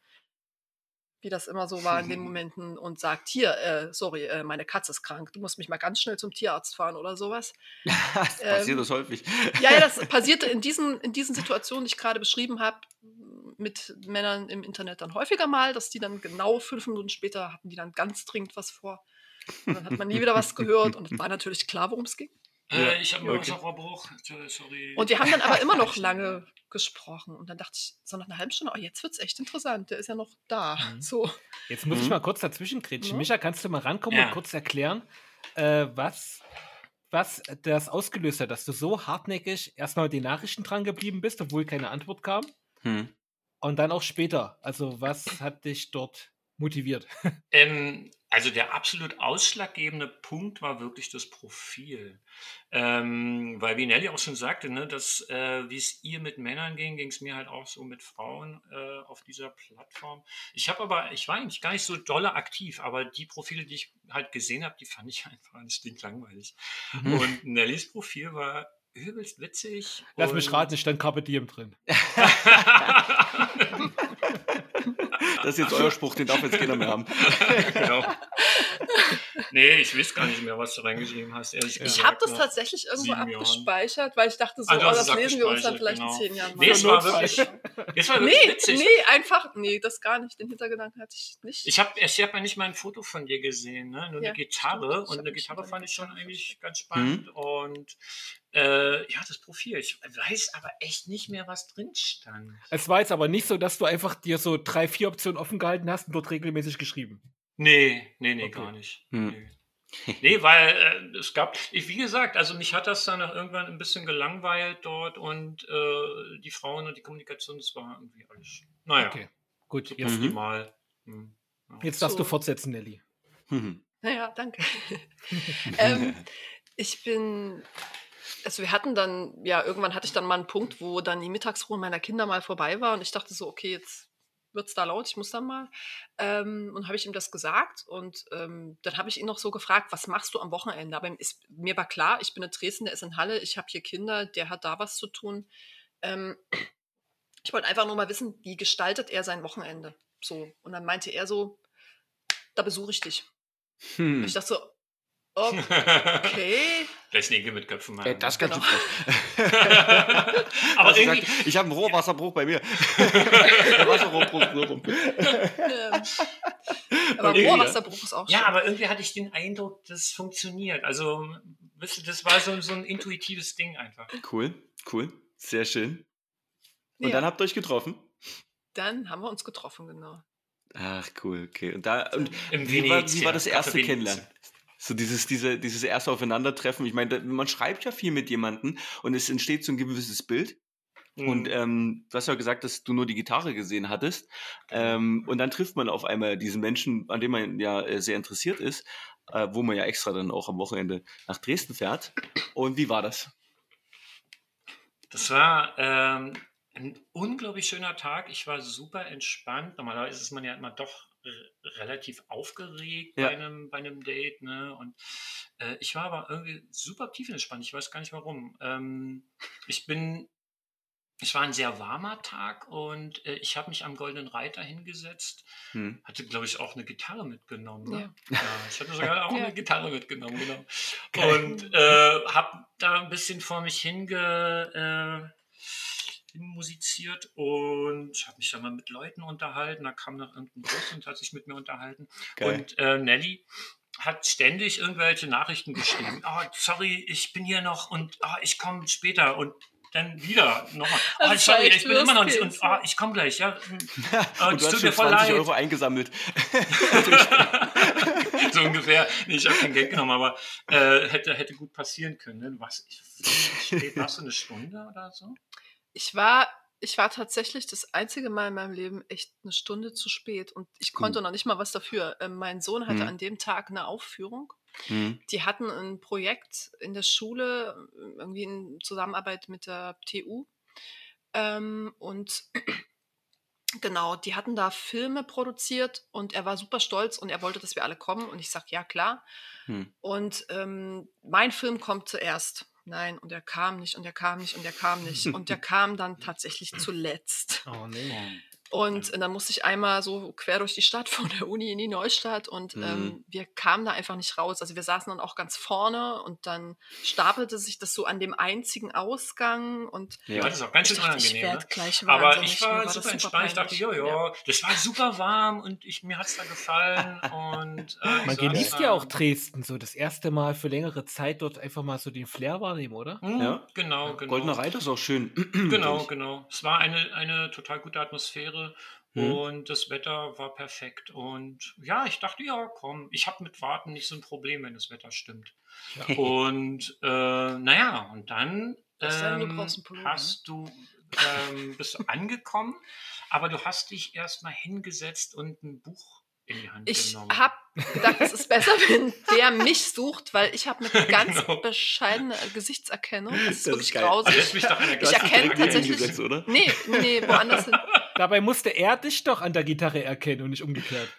Speaker 3: wie das immer so war in den Momenten und sagt, hier, äh, sorry, äh, meine Katze ist krank, du musst mich mal ganz schnell zum Tierarzt fahren oder sowas.
Speaker 2: Das passiert
Speaker 3: Ähm,
Speaker 2: das häufig.
Speaker 3: Ja, ja, das passierte in diesen, in diesen Situationen, die ich gerade beschrieben habe, mit Männern im Internet dann häufiger mal, dass die dann genau fünf Minuten später hatten die dann ganz dringend was vor. Und dann hat man nie wieder was gehört und es war natürlich klar, worum es ging.
Speaker 2: Ja,
Speaker 4: Äh, ich habe einen
Speaker 2: okay.
Speaker 4: Wasserrohrbruch. Sorry.
Speaker 3: Und wir haben dann aber immer noch lange gesprochen. Und dann dachte ich, so nach einer halben Stunde, oh, jetzt wird es echt interessant, der ist ja noch da.
Speaker 1: Mhm.
Speaker 3: So.
Speaker 1: Jetzt muss ich
Speaker 2: Mhm.
Speaker 1: mal kurz dazwischen kretschen.
Speaker 3: Ja.
Speaker 1: Micha, kannst du mal rankommen
Speaker 4: Ja.
Speaker 1: und kurz erklären, äh, was, was das ausgelöst hat, dass du so hartnäckig erstmal mit den Nachrichten dran geblieben bist, obwohl keine Antwort kam?
Speaker 2: Hm.
Speaker 1: Und dann auch später. Also, was hat dich dort motiviert?
Speaker 4: Ähm, also der absolut ausschlaggebende Punkt war wirklich das Profil. Ähm, weil wie Nelly auch schon sagte, ne, dass äh, wie es ihr mit Männern ging, ging es mir halt auch so mit Frauen äh, auf dieser Plattform. Ich habe aber, ich war eigentlich gar nicht so dolle aktiv, aber die Profile, die ich halt gesehen habe, die fand ich einfach ein Stück langweilig.
Speaker 2: Mhm.
Speaker 4: Und Nellys Profil war übelst witzig.
Speaker 1: Lass mich raten, stand Carpe Diem drin.
Speaker 2: Das ist jetzt euer Spruch, den darf jetzt keiner mehr haben.
Speaker 4: genau. Nee, ich weiß gar nicht mehr, was du reingeschrieben hast. Ehrlich.
Speaker 3: Ich habe das tatsächlich irgendwo
Speaker 4: sieben Jahren.
Speaker 3: abgespeichert, weil ich dachte so,
Speaker 4: du
Speaker 3: oh, das
Speaker 4: es
Speaker 3: lesen wir uns dann
Speaker 4: abgespeichert,
Speaker 3: vielleicht in
Speaker 4: genau.
Speaker 3: zehn Jahren
Speaker 4: Nee, es
Speaker 1: Für
Speaker 4: war wirklich, es war wirklich
Speaker 3: Nee,
Speaker 4: witzig.
Speaker 3: nee, einfach, nee, das gar nicht. Den Hintergedanken hatte ich nicht.
Speaker 4: Ich habe ich hab ja nicht mal ein Foto von dir gesehen, ne? nur
Speaker 3: Ja,
Speaker 4: eine Gitarre.
Speaker 3: stimmt. Ich
Speaker 4: Und eine Gitarre fand ich schon eigentlich ganz spannend.
Speaker 2: Mhm.
Speaker 4: Und äh, ja, das Profil. Ich weiß aber echt nicht mehr, was drin stand.
Speaker 1: Es war jetzt aber nicht so, dass du einfach dir so drei, vier Optionen offen gehalten hast und dort regelmäßig geschrieben.
Speaker 4: Nee, nee, nee,
Speaker 1: Okay.
Speaker 4: gar nicht.
Speaker 2: Hm.
Speaker 4: Nee. Nee, weil äh, es gab, ich, wie gesagt, also mich hat das dann auch irgendwann ein bisschen gelangweilt dort und äh, die Frauen und die Kommunikation, das war irgendwie alles, naja,
Speaker 1: Okay, gut. Jetzt,
Speaker 2: Mhm.
Speaker 4: optimal. Hm. Ja.
Speaker 1: jetzt darfst du
Speaker 3: So.
Speaker 1: fortsetzen, Nelly.
Speaker 2: Mhm.
Speaker 3: Naja, danke. ähm, ich bin, also wir hatten dann, ja, irgendwann hatte ich dann mal einen Punkt, wo dann die Mittagsruhe meiner Kinder mal vorbei war und ich dachte so, okay, jetzt wird es da laut, ich muss dann mal. Ähm, und habe ich ihm das gesagt und ähm, dann habe ich ihn noch so gefragt, was machst du am Wochenende? Aber ist, mir war klar, ich bin in Dresden, der ist in Halle, ich habe hier Kinder, der hat da was zu tun. Ähm, ich wollte einfach nur mal wissen, wie gestaltet er sein Wochenende? So. Und dann meinte er so, da besuche ich dich.
Speaker 2: Hm.
Speaker 3: Ich dachte so, okay.
Speaker 4: Lässt Nägel mit Köpfen machen.
Speaker 2: Äh, das ganz
Speaker 3: Genau.
Speaker 2: schön frech.
Speaker 4: aber
Speaker 2: Also ich,
Speaker 4: irgendwie,
Speaker 2: sag, ich habe einen Rohrwasserbruch bei mir. Der Wasserrohrbruch nur rum.
Speaker 3: Ähm, aber
Speaker 2: Okay,
Speaker 3: Rohrwasserbruch ist auch
Speaker 4: ja,
Speaker 3: schön.
Speaker 4: aber irgendwie hatte ich den Eindruck, das funktioniert. Also, wisst ihr, das war so, so ein intuitives Ding einfach.
Speaker 2: Cool, cool. Sehr schön. Und
Speaker 3: Ja.
Speaker 2: dann habt ihr euch getroffen?
Speaker 3: Dann haben wir uns getroffen, genau.
Speaker 2: Ach, cool, okay. Und, da, und
Speaker 4: Im
Speaker 2: wie, war, wie
Speaker 4: Venezia,
Speaker 2: war das erste
Speaker 4: Venezia.
Speaker 2: Kennenlernen? So dieses, diese, dieses erste Aufeinandertreffen. Ich meine, man schreibt ja viel mit jemandem und es entsteht so ein gewisses Bild. Und
Speaker 4: Mhm.
Speaker 2: ähm, du hast ja gesagt, dass du nur die Gitarre gesehen hattest. Ähm, und dann trifft man auf einmal diesen Menschen, an dem man ja äh, sehr interessiert ist, äh, wo man ja extra dann auch am Wochenende nach Dresden fährt. Und wie war das?
Speaker 4: Das war ähm, ein unglaublich schöner Tag. Ich war super entspannt. Normalerweise ist man ja immer doch relativ aufgeregt
Speaker 2: Ja.
Speaker 4: bei, einem, bei einem Date. Ne? Und äh, ich war aber irgendwie super tiefenentspannt. Ich weiß gar nicht warum. Ähm, ich bin, es war ein sehr warmer Tag und äh, ich habe mich am Goldenen Reiter hingesetzt.
Speaker 2: Hm.
Speaker 4: Hatte, glaube ich, auch eine Gitarre mitgenommen.
Speaker 3: Ja.
Speaker 4: Ne? Ja, ich hatte sogar auch
Speaker 3: Ja.
Speaker 4: eine Gitarre mitgenommen, genau.
Speaker 2: Geil.
Speaker 4: Und äh, habe da ein bisschen vor mich hinge, äh, musiziert und habe mich dann mal mit Leuten unterhalten. Da kam noch irgendein Bus und hat sich mit mir unterhalten.
Speaker 2: Geil.
Speaker 4: Und äh, Nelly hat ständig irgendwelche Nachrichten geschrieben. Oh, sorry, ich bin hier noch und oh, ich komme später und dann wieder nochmal. Oh, sorry, ich bin immer noch nicht und oh, ich komme gleich. Ja, oh,
Speaker 2: und du hast schon
Speaker 4: mir voll
Speaker 2: 20
Speaker 4: leid.
Speaker 2: Euro eingesammelt.
Speaker 4: so ungefähr. Nee, ich habe kein Geld genommen, aber äh, hätte, hätte gut passieren können. Ne? Was, ich, wie spät warst du eine Stunde oder so?
Speaker 3: Ich war, ich war tatsächlich das einzige Mal in meinem Leben echt eine Stunde zu spät und ich konnte noch nicht mal was dafür. Ähm, mein Sohn hatte
Speaker 2: Mhm.
Speaker 3: an dem Tag eine Aufführung.
Speaker 2: Hm.
Speaker 3: Die hatten ein Projekt in der Schule, irgendwie in Zusammenarbeit mit der TU. Ähm, und genau, die hatten da Filme produziert und er war super stolz und er wollte, dass wir alle kommen. Und ich sag, ja, klar.
Speaker 2: Hm.
Speaker 3: Und ähm, mein Film kommt zuerst. Nein, und er kam nicht und er kam nicht und er kam nicht. Und der kam dann tatsächlich zuletzt.
Speaker 1: Oh nee.
Speaker 3: Und dann musste ich einmal so quer durch die Stadt von der Uni in die Neustadt und
Speaker 2: Mhm.
Speaker 3: ähm, wir kamen da einfach nicht raus. Also wir saßen dann auch ganz vorne und dann stapelte sich das so an dem einzigen Ausgang und
Speaker 4: Ja,
Speaker 2: Ja.
Speaker 4: das ist auch ganz
Speaker 3: ich
Speaker 4: schön unangenehm.
Speaker 3: werde
Speaker 4: Ne?
Speaker 3: gleich
Speaker 4: Aber ich war
Speaker 3: das
Speaker 4: super entspannt. Ich dachte,
Speaker 3: peinlich.
Speaker 4: ja, ja, das war super warm und ich, mir hat es da gefallen. Und, äh,
Speaker 1: Man genießt ja auch Dresden so das erste Mal für längere Zeit dort einfach mal so den Flair wahrnehmen, oder?
Speaker 4: Hm,
Speaker 2: Ja.
Speaker 4: Genau, genau.
Speaker 2: Goldener Reiter ist auch schön.
Speaker 4: Genau, genau. Es war eine, eine total gute Atmosphäre
Speaker 2: Mhm.
Speaker 4: und das Wetter war perfekt. Und ja, ich dachte, ja, komm, ich habe mit Warten nicht so ein Problem, wenn das Wetter stimmt.
Speaker 1: Ja.
Speaker 4: Und äh, naja, und dann
Speaker 3: du
Speaker 4: ähm,
Speaker 3: Pullover,
Speaker 4: hast du, ähm, bist du angekommen, aber du hast dich erstmal hingesetzt und ein Buch in die Hand
Speaker 3: Ich
Speaker 4: genommen.
Speaker 3: habe gedacht, es ist besser, wenn der mich sucht, weil ich habe eine ganz
Speaker 4: Genau.
Speaker 3: bescheidene Gesichtserkennung. Das ist
Speaker 2: Das ist
Speaker 3: wirklich
Speaker 2: geil.
Speaker 4: Ah,
Speaker 3: grausig.
Speaker 2: Du
Speaker 3: Ich erkenne tatsächlich-
Speaker 2: oder?
Speaker 3: Nee, nee, woanders hin.
Speaker 1: Dabei musste er dich doch an der Gitarre erkennen und nicht umgekehrt.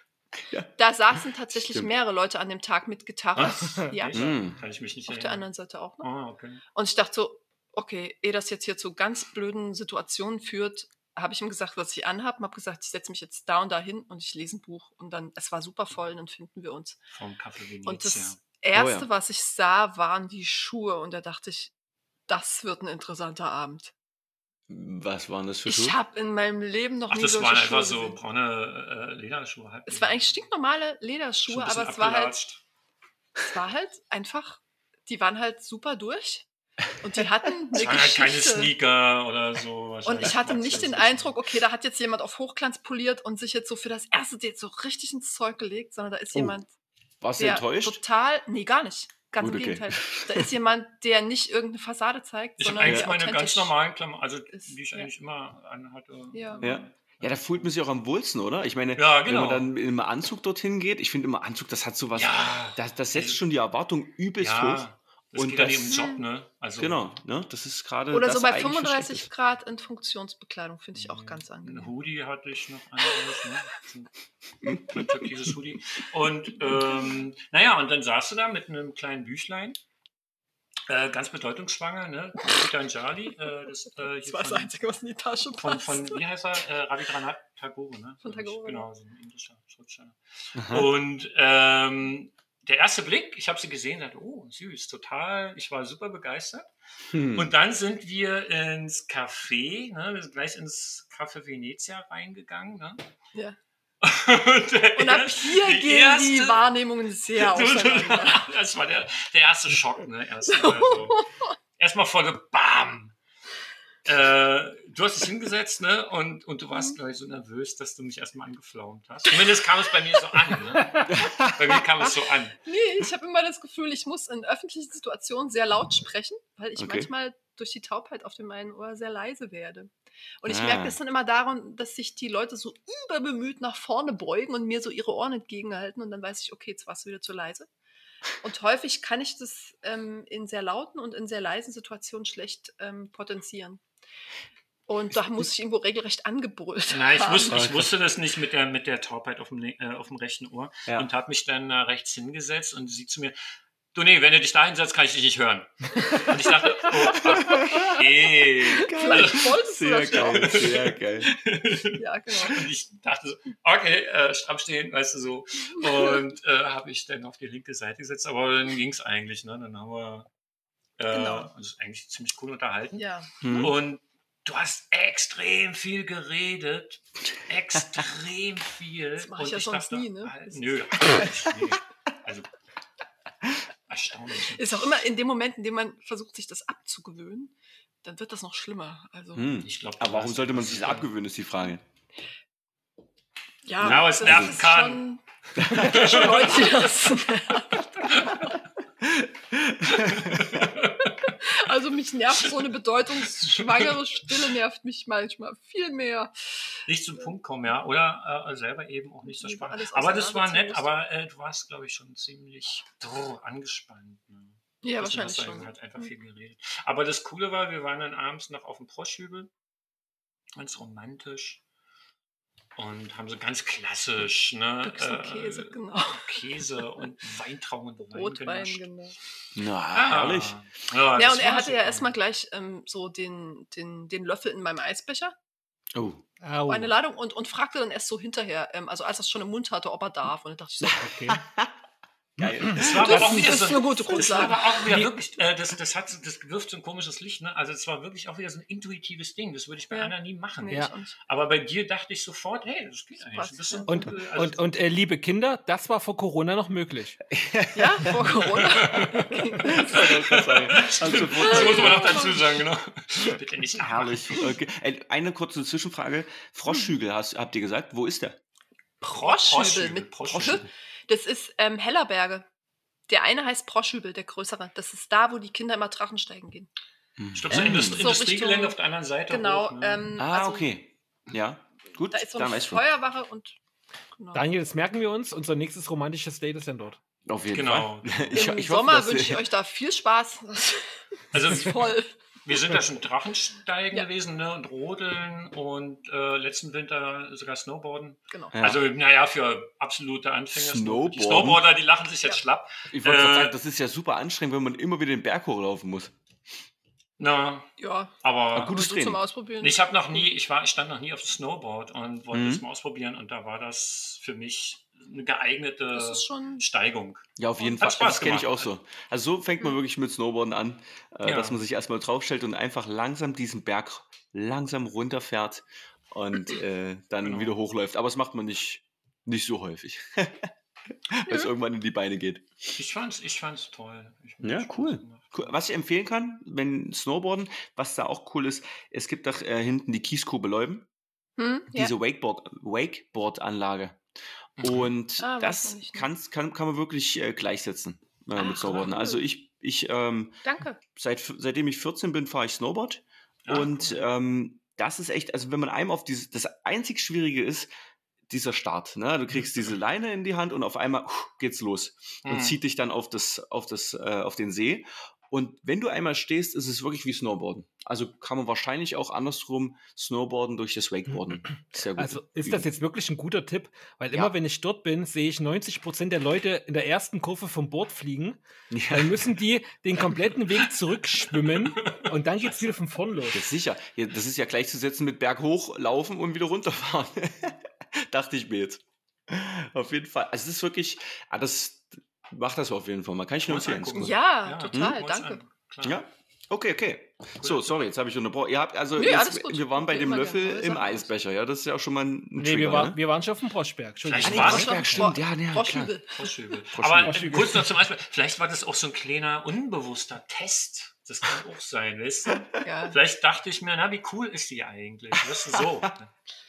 Speaker 3: Da saßen tatsächlich
Speaker 2: Stimmt.
Speaker 3: mehrere Leute an dem Tag mit Gitarre. Ja,
Speaker 4: Echt?
Speaker 2: Mhm.
Speaker 4: Kann ich mich nicht
Speaker 3: auf der
Speaker 4: erinnern.
Speaker 3: anderen Seite auch noch.
Speaker 4: Ah, okay.
Speaker 3: Und ich dachte so, okay, ehe das jetzt hier zu ganz blöden Situationen führt, habe ich ihm gesagt, was ich anhabe, habe gesagt, ich setze mich jetzt da und da hin und ich lese ein Buch. Und dann, es war super voll, und dann finden wir uns.
Speaker 4: Vom Café Venezia.
Speaker 3: Und das Erste,
Speaker 2: Oh ja.
Speaker 3: was ich sah, waren die Schuhe. Und da dachte ich, das wird ein interessanter Abend.
Speaker 2: Was waren das für
Speaker 3: Ich
Speaker 2: Schuhe?
Speaker 3: habe in meinem Leben noch
Speaker 4: Ach,
Speaker 3: nie
Speaker 4: das
Speaker 3: solche
Speaker 4: waren
Speaker 3: Schuhe
Speaker 4: einfach so
Speaker 3: gesehen.
Speaker 4: braune äh, Lederschuhe. halb
Speaker 3: Es war eigentlich stinknormale Lederschuhe, aber es war halt, es war halt einfach, die waren halt super durch. Und die hatten eine
Speaker 4: Es waren halt keine
Speaker 3: Geschichte.
Speaker 4: Sneaker oder so.
Speaker 3: Und ich hatte nicht
Speaker 4: das
Speaker 3: den Eindruck, okay, da hat jetzt jemand auf Hochglanz poliert und sich jetzt so für das erste Date so richtig ins Zeug gelegt, sondern da ist
Speaker 2: Oh,
Speaker 3: jemand,
Speaker 2: Warst du enttäuscht?
Speaker 3: total, nee, gar nicht. Ganz
Speaker 2: Gut,
Speaker 3: im
Speaker 2: okay.
Speaker 3: Gegenteil. Da ist jemand, der nicht irgendeine Fassade zeigt,
Speaker 4: Ich
Speaker 3: sondern
Speaker 4: eigentlich
Speaker 3: der
Speaker 4: meine ganz normalen Klamotten, also
Speaker 3: ist,
Speaker 4: die ich
Speaker 3: ja.
Speaker 4: eigentlich immer anhatte.
Speaker 3: Ja.
Speaker 2: Ja. Ja, da fühlt man sich auch am wohlsten, oder? Ich meine,
Speaker 4: Ja,
Speaker 2: wenn
Speaker 4: genau.
Speaker 2: man dann im Anzug dorthin geht, ich finde immer Anzug, das hat sowas,
Speaker 4: Ja.
Speaker 2: das, das setzt schon die Erwartung übelst hoch.
Speaker 4: Ja, das
Speaker 2: Und
Speaker 4: geht dann
Speaker 2: das-
Speaker 4: eben im Job, ne? Also,
Speaker 2: Genau, ne? Das ist gerade.
Speaker 3: Oder
Speaker 2: das
Speaker 3: so bei
Speaker 2: eigentlich versteckt
Speaker 3: 35
Speaker 2: ist.
Speaker 3: Grad in Funktionsbekleidung finde ich auch ganz
Speaker 4: Ein
Speaker 3: angenehm.
Speaker 4: Hoodie hatte ich noch anderes, ne? So Ein ein türkises Hoodie. Und ähm, naja, und dann saß du da mit einem kleinen Büchlein. Äh, ganz bedeutungsschwanger, ne? Charlie. Äh, das, äh, hier von,
Speaker 3: Einzige, was in die Tasche
Speaker 4: von, von, wie heißt er? Äh, Rabindranath Tagore, ne?
Speaker 3: Von Tagore,
Speaker 4: Genau, so ein indischer Schriftsteller. Und ähm, der erste Blick, ich habe sie gesehen, dachte, oh, süß, total. Ich war super begeistert.
Speaker 2: Hm.
Speaker 4: Und dann sind wir ins Café, ne, wir sind gleich ins Café Venezia reingegangen. Ne?
Speaker 3: Ja.
Speaker 4: Und,
Speaker 3: Und ab
Speaker 4: erste-
Speaker 3: hier
Speaker 4: die
Speaker 3: gehen die
Speaker 4: erste-
Speaker 3: Wahrnehmungen sehr auseinander.
Speaker 4: das war der, der erste Schock. Ne? Erstmal so. Erstmal voll Bam. Äh, du hast dich hingesetzt, ne? Und, und du warst, glaube ich, so nervös, dass du mich erstmal angeflaumt hast. Zumindest kam es bei mir so an. Ne? Bei mir kam es so an.
Speaker 3: Nee, ich habe immer das Gefühl, ich muss in öffentlichen Situationen sehr laut sprechen, weil ich
Speaker 2: Okay.
Speaker 3: manchmal durch die Taubheit auf dem einen Ohr sehr leise werde. Und ich
Speaker 2: Ah.
Speaker 3: merke das dann immer daran, dass sich die Leute so überbemüht nach vorne beugen und mir so ihre Ohren entgegenhalten und dann weiß ich, okay, jetzt warst du wieder zu leise. Und häufig kann ich das ähm, in sehr lauten und in sehr leisen Situationen schlecht ähm, potenzieren. Und da muss ich irgendwo regelrecht angebrüllt
Speaker 4: Nein, ich
Speaker 3: haben.
Speaker 4: wusste, ich wusste das nicht mit der, mit der Taubheit auf dem, lin- äh, auf dem rechten Ohr
Speaker 2: Ja.
Speaker 4: und habe mich dann äh, rechts hingesetzt und sie zu mir, du nee, wenn du dich da hinsetzt, kann ich dich nicht hören. Und ich dachte, oh, okay.
Speaker 3: Vielleicht wolltest du
Speaker 2: Sehr
Speaker 3: das ja auch.
Speaker 2: geil, sehr geil.
Speaker 3: Ja, genau.
Speaker 4: Und ich dachte so, okay, äh, stramm stehen, weißt du so. Und äh, habe ich dann auf die linke Seite gesetzt, aber dann ging es eigentlich, ne? Dann haben wir äh,
Speaker 3: Genau.
Speaker 4: uns eigentlich ziemlich cool unterhalten.
Speaker 3: Ja.
Speaker 2: Hm.
Speaker 4: Und du hast extrem viel geredet. Extrem viel.
Speaker 3: Das mach ich ja sonst nie, ne?
Speaker 4: Nö, nee. Also, erstaunlich.
Speaker 3: Ist auch immer in dem Moment, in dem man versucht, sich das abzugewöhnen, dann wird das noch schlimmer. Also,
Speaker 2: Hm.
Speaker 4: Ich glaub,
Speaker 2: Aber warum sollte man sich
Speaker 4: ist
Speaker 2: das abgewöhnen, ist die Frage.
Speaker 3: ja,
Speaker 4: aber es nerven
Speaker 3: ist
Speaker 4: kann.
Speaker 3: Schon, schon Leute, Also mich nervt so eine bedeutungsschwangere Stille, nervt mich manchmal viel mehr.
Speaker 4: nicht zum Punkt kommen, ja. Oder äh, selber eben auch nicht so spannend. Aber das war nett, aber äh, du warst, glaube ich, schon ziemlich oh, angespannt. Ne?
Speaker 3: Ja,
Speaker 4: du
Speaker 3: wahrscheinlich schon.
Speaker 4: Halt einfach viel geredet. Aber das Coole war, wir waren dann abends noch auf dem Froschhügel. Ganz romantisch. Und haben so ganz klassisch, ne? Äh,
Speaker 3: Käse, genau.
Speaker 4: Käse und Weintrauben und Wein
Speaker 3: Rotwein,
Speaker 4: genascht.
Speaker 3: genau.
Speaker 2: Na,
Speaker 4: Ah,
Speaker 2: herrlich.
Speaker 4: Ja,
Speaker 3: Ja,
Speaker 4: das
Speaker 3: und er hatte ja erstmal gleich ähm, so den, den, den Löffel in meinem Eisbecher,
Speaker 2: Oh.
Speaker 1: Au.
Speaker 3: eine Ladung, und, und fragte dann erst so hinterher, ähm, also als er es schon im Mund hatte, ob er darf. Und dann dachte ich so,
Speaker 1: Okay.
Speaker 2: Geil.
Speaker 4: Das war
Speaker 3: Das
Speaker 4: aber auch
Speaker 3: ist-
Speaker 4: wieder
Speaker 3: das
Speaker 4: so,
Speaker 3: ist eine gute
Speaker 4: Das war
Speaker 3: Grundlage.
Speaker 4: aber auch wieder wirklich, äh, das, das, hat, das wirft so ein komisches Licht, ne? Also es war wirklich auch wieder so ein intuitives Ding. Das würde ich bei
Speaker 3: Ja.
Speaker 4: anderen nie machen.
Speaker 1: Ja.
Speaker 4: Aber bei dir dachte ich sofort, hey, das geht eigentlich. bist so
Speaker 1: Und,
Speaker 4: Kumpel, also-
Speaker 1: und, und äh, liebe Kinder, das war vor Corona noch möglich.
Speaker 3: Ja, vor Corona.
Speaker 2: Also,
Speaker 4: das muss man noch dazu sagen, genau. Bitte nicht
Speaker 2: Herrlich. Okay. Äh, Eine kurze Zwischenfrage. Froschhügel, hast, habt ihr gesagt? Wo ist der?
Speaker 3: Proschhübel mit
Speaker 4: Proschhübel.
Speaker 3: Das ist ähm, Hellerberge. Der eine heißt Proschhübel, der größere. Das ist da, wo die Kinder immer Drachensteigen gehen.
Speaker 4: Ich glaube, so
Speaker 2: Ähm.
Speaker 4: Indust
Speaker 3: So
Speaker 4: Industriegelände
Speaker 3: Richtung-
Speaker 4: auf der anderen Seite.
Speaker 3: Genau.
Speaker 4: hoch, ne?
Speaker 3: ähm,
Speaker 2: Ah,
Speaker 3: also,
Speaker 2: okay. Ja, gut,
Speaker 3: Da ist so eine. Feuerwache und. Genau.
Speaker 1: Daniel, das merken wir uns. Unser nächstes romantisches Date ist dann dort.
Speaker 2: Auf jeden
Speaker 4: Genau.
Speaker 2: Fall. Ich,
Speaker 3: Im
Speaker 2: ich hoffe,
Speaker 3: Sommer wünsche ich euch da viel Spaß. Das
Speaker 4: Also
Speaker 3: ist voll.
Speaker 4: Wir sind da schon Drachensteigen
Speaker 3: Ja.
Speaker 4: gewesen ne? und Rodeln und äh, letzten Winter sogar Snowboarden.
Speaker 3: Genau.
Speaker 2: Ja.
Speaker 4: Also, naja, für absolute Anfänger. Die
Speaker 2: Snowboarden?
Speaker 4: Snowboarder, die lachen sich jetzt
Speaker 3: Ja.
Speaker 4: schlapp.
Speaker 2: Ich wollte gerade
Speaker 4: Äh,
Speaker 2: sagen, das ist ja super anstrengend, wenn man immer wieder den Berg hochlaufen muss.
Speaker 4: Na,
Speaker 3: Ja,
Speaker 4: aber
Speaker 2: Ein gutes Training.
Speaker 3: zum Ausprobieren.
Speaker 4: ich habe noch nie, ich war, ich stand noch nie auf dem Snowboard und wollte
Speaker 2: Mhm.
Speaker 4: es mal ausprobieren und da war das für mich eine geeignete
Speaker 3: das ist schon.
Speaker 4: Steigung.
Speaker 2: Ja, auf jeden Fall.
Speaker 4: Spaß
Speaker 2: Das kenne ich auch so. Also so fängt man wirklich mit Snowboarden an, äh,
Speaker 4: Ja.
Speaker 2: dass man sich erstmal draufstellt und einfach langsam diesen Berg langsam runterfährt und äh, dann
Speaker 4: Genau.
Speaker 2: wieder hochläuft. Aber das macht man nicht, nicht so häufig. Weil es
Speaker 3: Nö.
Speaker 2: irgendwann in die Beine geht.
Speaker 4: Ich fand's, ich fand's toll. Ich,
Speaker 2: Ja, cool. Cool. Was ich empfehlen kann, wenn Snowboarden, was da auch cool ist, es gibt doch äh, hinten die Kiesgrube Leuben,
Speaker 3: Hm? Ja.
Speaker 2: diese Wakeboard- Wakeboard-Anlage.
Speaker 4: Mhm.
Speaker 2: Und
Speaker 3: Ah,
Speaker 2: das
Speaker 3: ne?
Speaker 2: kann's, kann, kann man wirklich äh, gleichsetzen äh,
Speaker 3: Ah,
Speaker 2: mit Snowboarden.
Speaker 3: cool.
Speaker 2: Also ich, ich ähm,
Speaker 3: Danke.
Speaker 2: seit, seitdem ich 14 bin, fahre ich Snowboard.
Speaker 4: Ah,
Speaker 2: und
Speaker 4: cool.
Speaker 2: ähm, das ist echt, also wenn man einem auf dieses, das einzig Schwierige ist, dieser Start. Ne? Du kriegst diese Leine in die Hand und auf einmal uff, geht's los und
Speaker 4: Mhm.
Speaker 2: zieht dich dann auf, das, auf, das, äh, auf den See. Und wenn du einmal stehst, ist es wirklich wie Snowboarden. Also kann man wahrscheinlich auch andersrum Snowboarden durch das Wakeboarden. Sehr gut.
Speaker 1: Also ist das jetzt wirklich ein guter Tipp? Weil
Speaker 2: Ja.
Speaker 1: immer, wenn ich dort bin, sehe ich 90% der Leute in der ersten Kurve vom Board fliegen.
Speaker 2: Ja,
Speaker 1: Dann müssen die den kompletten Weg zurückschwimmen und dann geht es wieder von vorn los.
Speaker 2: das ist sicher. Ja, das ist ja gleichzusetzen mit Berg hoch, laufen und wieder runterfahren. Dachte ich mir jetzt. Auf jeden Fall. Also es ist wirklich, ah, das macht das auf jeden Fall. Man kann ich nur empfehlen. cool.
Speaker 3: Ja, total,
Speaker 4: Muss
Speaker 3: danke.
Speaker 2: Ja. Okay, okay. So, sorry, jetzt habe ich unterbrochen. Ihr habt also,
Speaker 3: Nee,
Speaker 2: jetzt, wir waren bei dem Löffel im. Eisbecher, ja, das ist ja auch schon mal ein
Speaker 1: Nee,
Speaker 2: Trigger,
Speaker 1: wir, war,
Speaker 2: ne?
Speaker 1: wir waren schon auf dem. Entschuldigung.
Speaker 4: Vielleicht
Speaker 2: nee,
Speaker 4: war's
Speaker 2: Froschberg, stimmt, ja, ja.
Speaker 3: Froschhügel.
Speaker 4: Froschhügel. Aber kurz noch zum Beispiel, vielleicht war das auch so ein kleiner, unbewusster Test Das kann auch sein, weißt du?
Speaker 3: Ja.
Speaker 4: Vielleicht dachte ich mir, na, wie cool ist die eigentlich? Weißt du, so.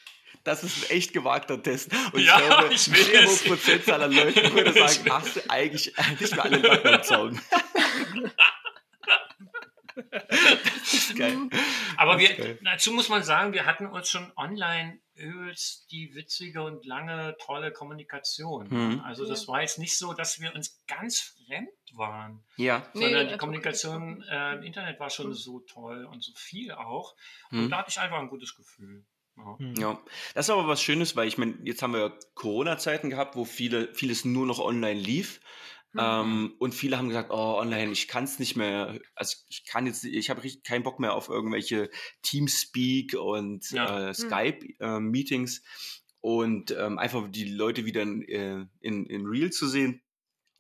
Speaker 2: Das ist ein echt gewagter Test. Und
Speaker 4: Ja,
Speaker 2: ich glaube,
Speaker 4: ich weiß.
Speaker 2: Prozentzahl an Leuten würde
Speaker 4: Ich
Speaker 2: sagen, hast du eigentlich nicht mehr alle Latten am Zaun. das ist geil.
Speaker 4: Aber
Speaker 2: ist
Speaker 4: wir,
Speaker 2: geil.
Speaker 4: dazu muss man sagen, wir hatten uns schon online übelst die witzige und lange, tolle Kommunikation.
Speaker 2: Mhm.
Speaker 4: Also das war jetzt nicht so, dass wir uns ganz fremd waren,
Speaker 2: Ja.
Speaker 3: Nee,
Speaker 4: sondern die
Speaker 3: das-
Speaker 4: Kommunikation äh, im Internet war schon so toll und so viel auch. Und
Speaker 2: Mhm.
Speaker 4: da hatte ich einfach ein gutes Gefühl. Ja.
Speaker 1: Hm.
Speaker 2: Ja, das ist aber was Schönes, weil ich meine, jetzt haben wir Corona-Zeiten gehabt, wo viele, vieles nur noch online lief.
Speaker 3: Mhm.
Speaker 2: Ähm, und viele haben gesagt, oh, online, ich kann es nicht mehr, also ich kann jetzt, ich habe richtig keinen Bock mehr auf irgendwelche Teamspeak und
Speaker 4: Ja.
Speaker 2: äh, Skype-Meetings und ähm, einfach die Leute wieder in, äh, in, in Real zu sehen.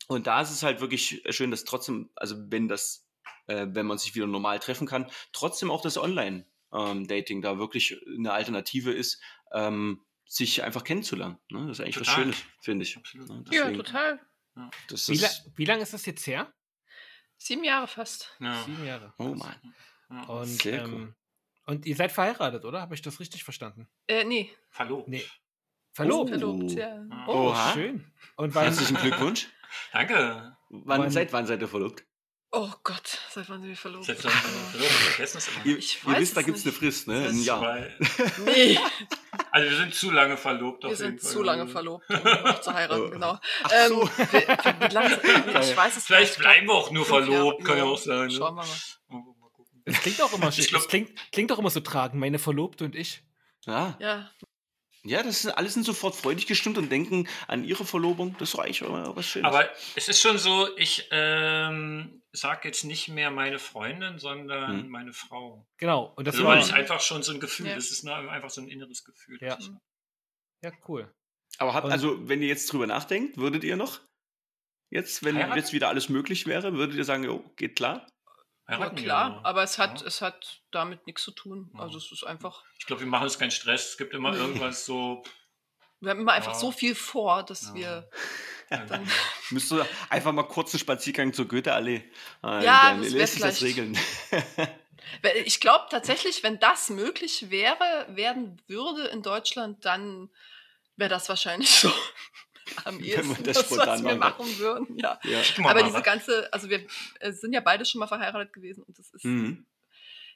Speaker 2: Und da ist es halt wirklich schön, dass trotzdem, also wenn das, äh, wenn man sich wieder normal treffen kann, trotzdem auch das Online-Dating da wirklich eine Alternative ist, ähm, sich einfach kennenzulernen. Ne? Das ist eigentlich was
Speaker 4: Total.
Speaker 2: Schönes, finde ich.
Speaker 4: Absolut.
Speaker 2: Ne?
Speaker 3: ja,
Speaker 2: Deswegen,
Speaker 3: total.
Speaker 2: Das
Speaker 1: Wie, la
Speaker 2: ist,
Speaker 1: wie lange ist das jetzt her?
Speaker 3: Sieben Jahre fast.
Speaker 4: Ja.
Speaker 1: Sieben Jahre.
Speaker 2: oh Mann.
Speaker 4: Ja.
Speaker 1: Und,
Speaker 2: Sehr cool.
Speaker 1: ähm, und ihr seid verheiratet, oder? Habe ich das richtig verstanden?
Speaker 3: Äh, nee,
Speaker 4: Verlobt.
Speaker 1: Nee. Verlobt.
Speaker 2: Oh.
Speaker 3: verlobt, ja.
Speaker 1: Oh,
Speaker 2: Oha.
Speaker 1: schön. Und wann,
Speaker 2: Herzlichen Glückwunsch.
Speaker 4: Danke.
Speaker 2: Wann,
Speaker 1: Wann-
Speaker 2: seit wann seid ihr verlobt?
Speaker 3: Oh Gott, seit wann sind wir verlobt?
Speaker 4: Seit wann sind wir verlobt? Wir vergessen es immer.
Speaker 2: Ihr, ihr wisst, da gibt es eine. Frist, ne? Ein Jahr.
Speaker 3: Nee,
Speaker 4: also wir sind zu lange verlobt.
Speaker 3: wir
Speaker 4: auf jeden
Speaker 3: sind
Speaker 4: Fall.
Speaker 3: zu lange verlobt, um noch zu heiraten,
Speaker 2: Oh.
Speaker 3: genau.
Speaker 2: Ach
Speaker 3: Ähm,
Speaker 2: so.
Speaker 3: wie, wie, wie lange, ich weiß es
Speaker 4: Vielleicht
Speaker 3: nicht.
Speaker 4: bleiben wir auch nur verlobt, kann ja auch sein.
Speaker 3: Schauen
Speaker 4: Ne?
Speaker 3: wir mal.
Speaker 1: Es klingt auch immer schön.
Speaker 4: Ich glaub-
Speaker 1: es klingt, klingt auch immer so tragend, meine Verlobte und ich.
Speaker 2: Ja.
Speaker 3: Ja,
Speaker 2: ja, das sind alles sind sofort freudig gestimmt und denken an ihre Verlobung. Das ist eigentlich immer was Schönes.
Speaker 4: Aber es ist schon so, ich ähm, sage jetzt nicht mehr meine Freundin, sondern
Speaker 2: Hm.
Speaker 4: meine Frau.
Speaker 1: Genau. Und das
Speaker 4: Also weil ich einfach schon so ein Gefühl,
Speaker 3: Ja.
Speaker 4: das ist nur einfach so ein inneres Gefühl.
Speaker 1: Ja. Ja cool.
Speaker 2: Aber habt, also, wenn ihr jetzt drüber nachdenkt, würdet ihr noch? Jetzt, wenn
Speaker 4: Heiraten?
Speaker 2: jetzt wieder alles möglich wäre, würdet ihr sagen, jo, geht klar?
Speaker 3: Ja
Speaker 4: Heiraten
Speaker 3: klar,
Speaker 4: ja.
Speaker 3: aber es hat,
Speaker 4: Ja.
Speaker 3: es hat damit nichts zu tun. Also es ist einfach,
Speaker 4: Ich glaube, wir machen uns keinen Stress. Es gibt immer
Speaker 3: Nee.
Speaker 4: irgendwas so.
Speaker 3: wir haben immer einfach so viel vor, dass
Speaker 4: Ja.
Speaker 3: wir dann,
Speaker 2: Müsst ihr einfach mal kurz einen Spaziergang zur Goetheallee. Äh,
Speaker 3: Ja,
Speaker 2: dann
Speaker 3: das
Speaker 2: lässt sich das
Speaker 3: vielleicht-
Speaker 2: regeln.
Speaker 3: Ich glaube tatsächlich, wenn das möglich wäre, werden würde in Deutschland, dann wäre das wahrscheinlich so am ehesten
Speaker 2: das
Speaker 3: das, was wir
Speaker 2: machen
Speaker 3: würden. Ja.
Speaker 2: ja.
Speaker 3: Aber diese ganze, also wir äh, sind ja beide schon mal verheiratet gewesen und das ist
Speaker 2: Mhm.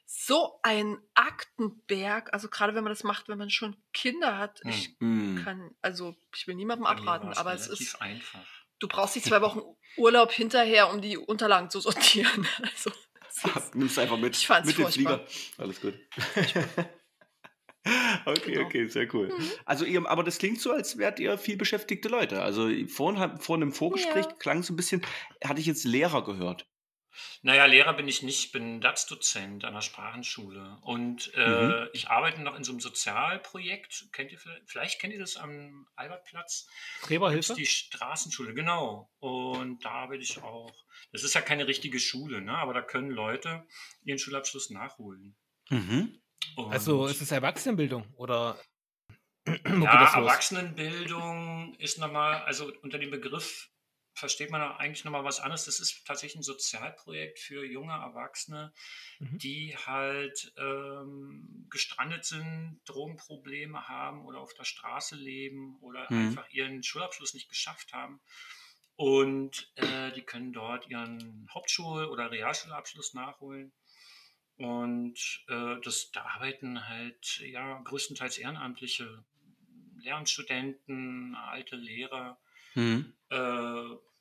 Speaker 3: so ein Aktenberg. Also gerade wenn man das macht, wenn man schon Kinder hat, ich
Speaker 2: Mhm.
Speaker 3: kann, also ich will niemandem abraten, aber es ist,
Speaker 4: einfach.
Speaker 3: du brauchst die zwei Wochen Urlaub hinterher, um die Unterlagen zu sortieren. Also
Speaker 2: Nimmst einfach mit,
Speaker 3: Ich fand's
Speaker 2: mit
Speaker 3: furchtbar.
Speaker 2: Flieger. Alles gut. okay,
Speaker 3: Genau.
Speaker 2: okay, sehr cool.
Speaker 3: Mhm.
Speaker 2: Also ihr, aber das klingt so, als wärt ihr viel beschäftigte Leute. Also vorhin, vor einem Vorgespräch
Speaker 3: Ja.
Speaker 2: klang es so ein bisschen, hatte ich jetzt Lehrer gehört.
Speaker 4: Naja, Lehrer bin ich nicht, ich bin DATS-Dozent an der Sprachenschule. Und äh,
Speaker 2: Mhm.
Speaker 4: ich arbeite noch in so einem Sozialprojekt. Kennt ihr vielleicht, vielleicht kennt ihr das am Albertplatz? Ist die Straßenschule, genau. Und da arbeite ich auch. Das ist ja keine richtige Schule, ne? aber da können Leute ihren Schulabschluss nachholen.
Speaker 2: Mhm.
Speaker 4: Und
Speaker 1: Also ist es Erwachsenenbildung oder wo geht
Speaker 4: ja,
Speaker 1: das los?
Speaker 4: Erwachsenenbildung ist nochmal, also unter dem Begriff versteht man eigentlich nochmal was anderes. Das ist tatsächlich ein Sozialprojekt für junge Erwachsene,
Speaker 1: Mhm.
Speaker 4: die halt ähm, gestrandet sind, Drogenprobleme haben oder auf der Straße leben oder
Speaker 2: Mhm.
Speaker 4: einfach ihren Schulabschluss nicht geschafft haben. Und äh, die können dort ihren Hauptschul- oder Realschulabschluss nachholen. Und äh, das, da arbeiten halt ja größtenteils Ehrenamtliche, Lehramtsstudenten, alte Lehrer.
Speaker 2: Mhm.
Speaker 4: Äh,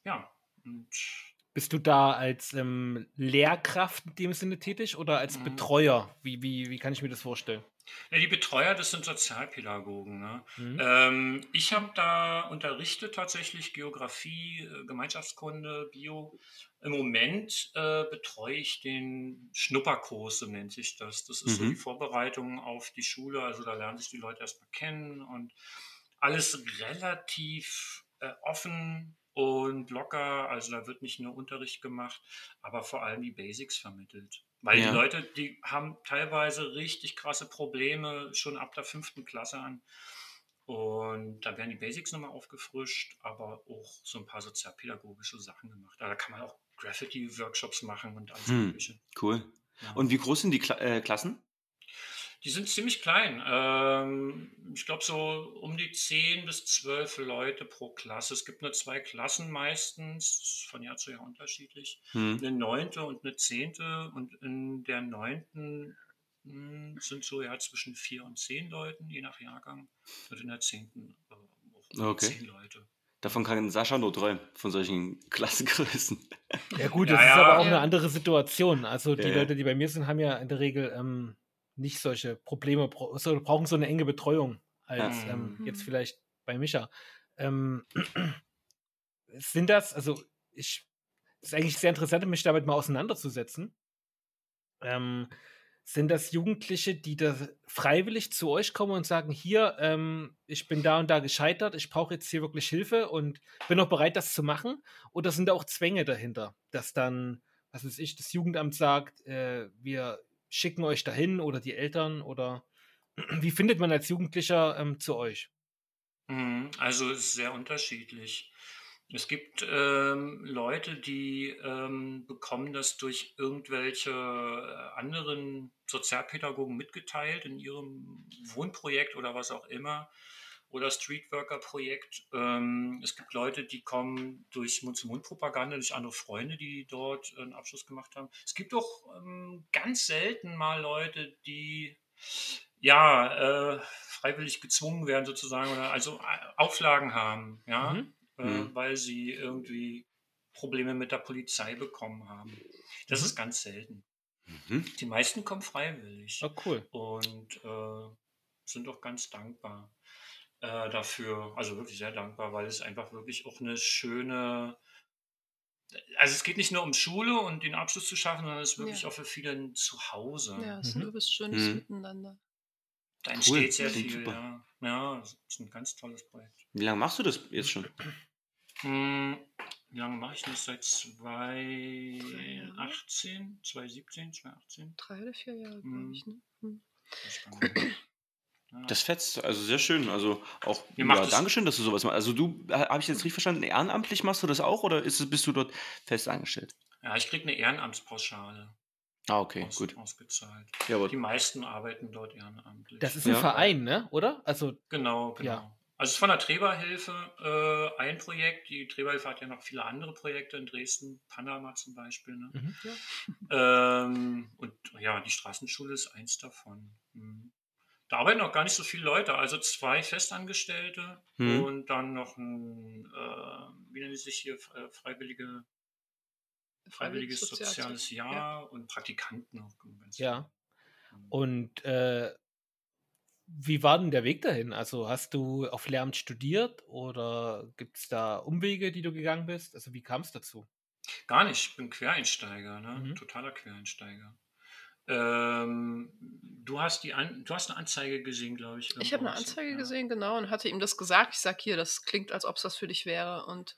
Speaker 4: ja, und
Speaker 1: Bist du da als ähm, Lehrkraft in dem Sinne tätig oder als
Speaker 4: Mhm.
Speaker 1: Betreuer? Wie, wie, wie kann ich mir das vorstellen?
Speaker 4: ja, die Betreuer, das sind Sozialpädagogen. Ne?
Speaker 1: Mhm.
Speaker 4: Ähm, ich habe da unterrichtet tatsächlich Geografie, äh, Gemeinschaftskunde, Bio. Im Moment äh, betreue ich den Schnupperkurs, so nennt sich das. Das ist so
Speaker 2: Mhm.
Speaker 4: die Vorbereitung auf die Schule. Also da lernen sich die Leute erstmal kennen und alles relativ äh, offen und locker. Also da wird nicht nur Unterricht gemacht, aber vor allem die Basics vermittelt. Weil
Speaker 2: Ja.
Speaker 4: die Leute, die haben teilweise richtig krasse Probleme schon ab der fünften Klasse an. Und da werden die Basics nochmal aufgefrischt, aber auch so ein paar sozialpädagogische Sachen gemacht. Da kann man auch Graffiti-Workshops machen und alles
Speaker 2: Hm.
Speaker 4: Mögliche.
Speaker 2: Cool.
Speaker 4: Ja.
Speaker 2: Und wie groß sind die Kla äh, Klassen?
Speaker 4: Die sind ziemlich klein. Ähm, ich glaube so um die 10 bis 12 Leute pro Klasse. Es gibt nur zwei Klassen meistens, von Jahr zu Jahr unterschiedlich.
Speaker 2: Hm.
Speaker 4: Eine neunte und eine zehnte. Und in der neunten mh, sind so ja zwischen vier und zehn Leuten, je nach Jahrgang. Und in der zehnten äh,
Speaker 2: Okay.
Speaker 4: zehn Leute.
Speaker 2: Davon kann Sascha nur träumen, von solchen Klassengrößen.
Speaker 1: Ja gut,
Speaker 4: Ja,
Speaker 1: das ist
Speaker 4: ja.
Speaker 1: aber auch
Speaker 3: Ja.
Speaker 1: eine andere Situation. Also die
Speaker 2: Ja, ja.
Speaker 1: Leute, die bei mir sind, haben ja in der Regel ähm, nicht solche Probleme, brauchen so eine enge Betreuung als
Speaker 4: Ja.
Speaker 1: ähm,
Speaker 3: Mhm.
Speaker 1: jetzt vielleicht bei Micha. Ähm, sind das, also ich, es ist eigentlich sehr interessant, mich damit mal auseinanderzusetzen. Ähm, sind das Jugendliche, die da freiwillig zu euch kommen und sagen, hier, ähm, ich bin da und da gescheitert, ich brauche jetzt hier wirklich Hilfe und bin auch bereit, das zu machen? Oder sind da auch Zwänge dahinter, dass dann, was weiß ich, das Jugendamt sagt, äh, wir schicken euch dahin oder die Eltern oder wie findet man als Jugendlicher ähm, zu euch?
Speaker 4: Mhm, Also es ist sehr unterschiedlich. Es gibt ähm, Leute, die ähm, bekommen das durch irgendwelche äh, anderen Sozialpädagogen mitgeteilt in ihrem Wohnprojekt oder was auch immer oder Streetworker-Projekt. Ähm, es gibt Leute, die kommen durch Mund-zu-Mund-Propaganda, durch andere Freunde, die dort einen Abschluss gemacht haben. Es gibt auch ähm, ganz selten mal Leute, die ja äh, freiwillig gezwungen werden sozusagen oder also äh, Auflagen haben, ja,
Speaker 1: Mhm.
Speaker 4: Äh,
Speaker 2: Mhm.
Speaker 4: weil sie irgendwie Probleme mit der Polizei bekommen haben. Das
Speaker 1: Mhm.
Speaker 4: ist ganz selten.
Speaker 2: Mhm.
Speaker 4: Die meisten kommen freiwillig
Speaker 1: Oh, cool.
Speaker 4: und äh, sind auch ganz dankbar äh, dafür. Also wirklich sehr dankbar, weil es einfach wirklich auch eine schöne. Also es geht nicht nur um Schule und den Abschluss zu schaffen, sondern es ist wirklich
Speaker 3: Ja.
Speaker 4: auch für viele ein Zuhause.
Speaker 3: Ja, es ist ein
Speaker 1: Mhm.
Speaker 3: übelst schönes
Speaker 2: Mhm.
Speaker 3: Miteinander.
Speaker 4: Da
Speaker 2: Cool,
Speaker 4: entsteht sehr
Speaker 2: klingt
Speaker 4: viel.
Speaker 2: super.
Speaker 4: Ja. ja, es ist ein ganz tolles Projekt.
Speaker 2: Wie lange machst du das jetzt schon?
Speaker 4: Hm, wie lange mache ich das? Seit
Speaker 3: Jahre?
Speaker 4: 2018, 2017, 2018?
Speaker 3: Drei oder vier Jahre, glaube ich. Ne? Hm.
Speaker 2: Das fetzt, also sehr schön. Also auch,
Speaker 4: macht
Speaker 2: ja,
Speaker 4: es-
Speaker 2: Dankeschön, dass du sowas machst. Also du, habe ich jetzt richtig verstanden, ehrenamtlich machst du das auch oder ist es, bist du dort fest angestellt?
Speaker 4: ja, ich kriege eine Ehrenamtspauschale
Speaker 2: Ah, okay,
Speaker 4: aus,
Speaker 2: gut.
Speaker 4: ausgezahlt.
Speaker 2: Ja, aber
Speaker 4: Die meisten arbeiten dort ehrenamtlich.
Speaker 1: Das ist ein
Speaker 2: Ja.
Speaker 1: Verein, ne? Oder? Also,
Speaker 4: Genau, genau.
Speaker 1: Ja.
Speaker 4: Also es ist von der Treberhilfe äh, ein Projekt. Die Treberhilfe hat ja noch viele andere Projekte in Dresden, Panama zum Beispiel. Ne?
Speaker 1: mhm.
Speaker 4: Ähm, und ja, die Straßenschule ist eins davon. Mhm. Da arbeiten auch gar nicht so viele Leute, also zwei Festangestellte
Speaker 2: Mhm.
Speaker 4: und dann noch ein, äh, wie nennen sie sich hier, äh, freiwillige, freiwilliges soziales Jahr und Praktikanten auch.
Speaker 1: ja.
Speaker 4: Mhm.
Speaker 1: Und äh, wie war denn der Weg dahin? Also hast du auf Lehramt studiert oder gibt es da Umwege, die du gegangen bist? Also wie kam es dazu?
Speaker 4: Gar nicht, ich bin Quereinsteiger, ne?
Speaker 1: Mhm.
Speaker 4: totaler Quereinsteiger. Ähm, du, hast die An du hast eine Anzeige gesehen, glaube ich.
Speaker 3: Ich habe eine Anzeige
Speaker 4: ja.
Speaker 3: gesehen, genau, und hatte ihm das gesagt. Ich sag hier, das klingt, als ob es das für dich wäre. Und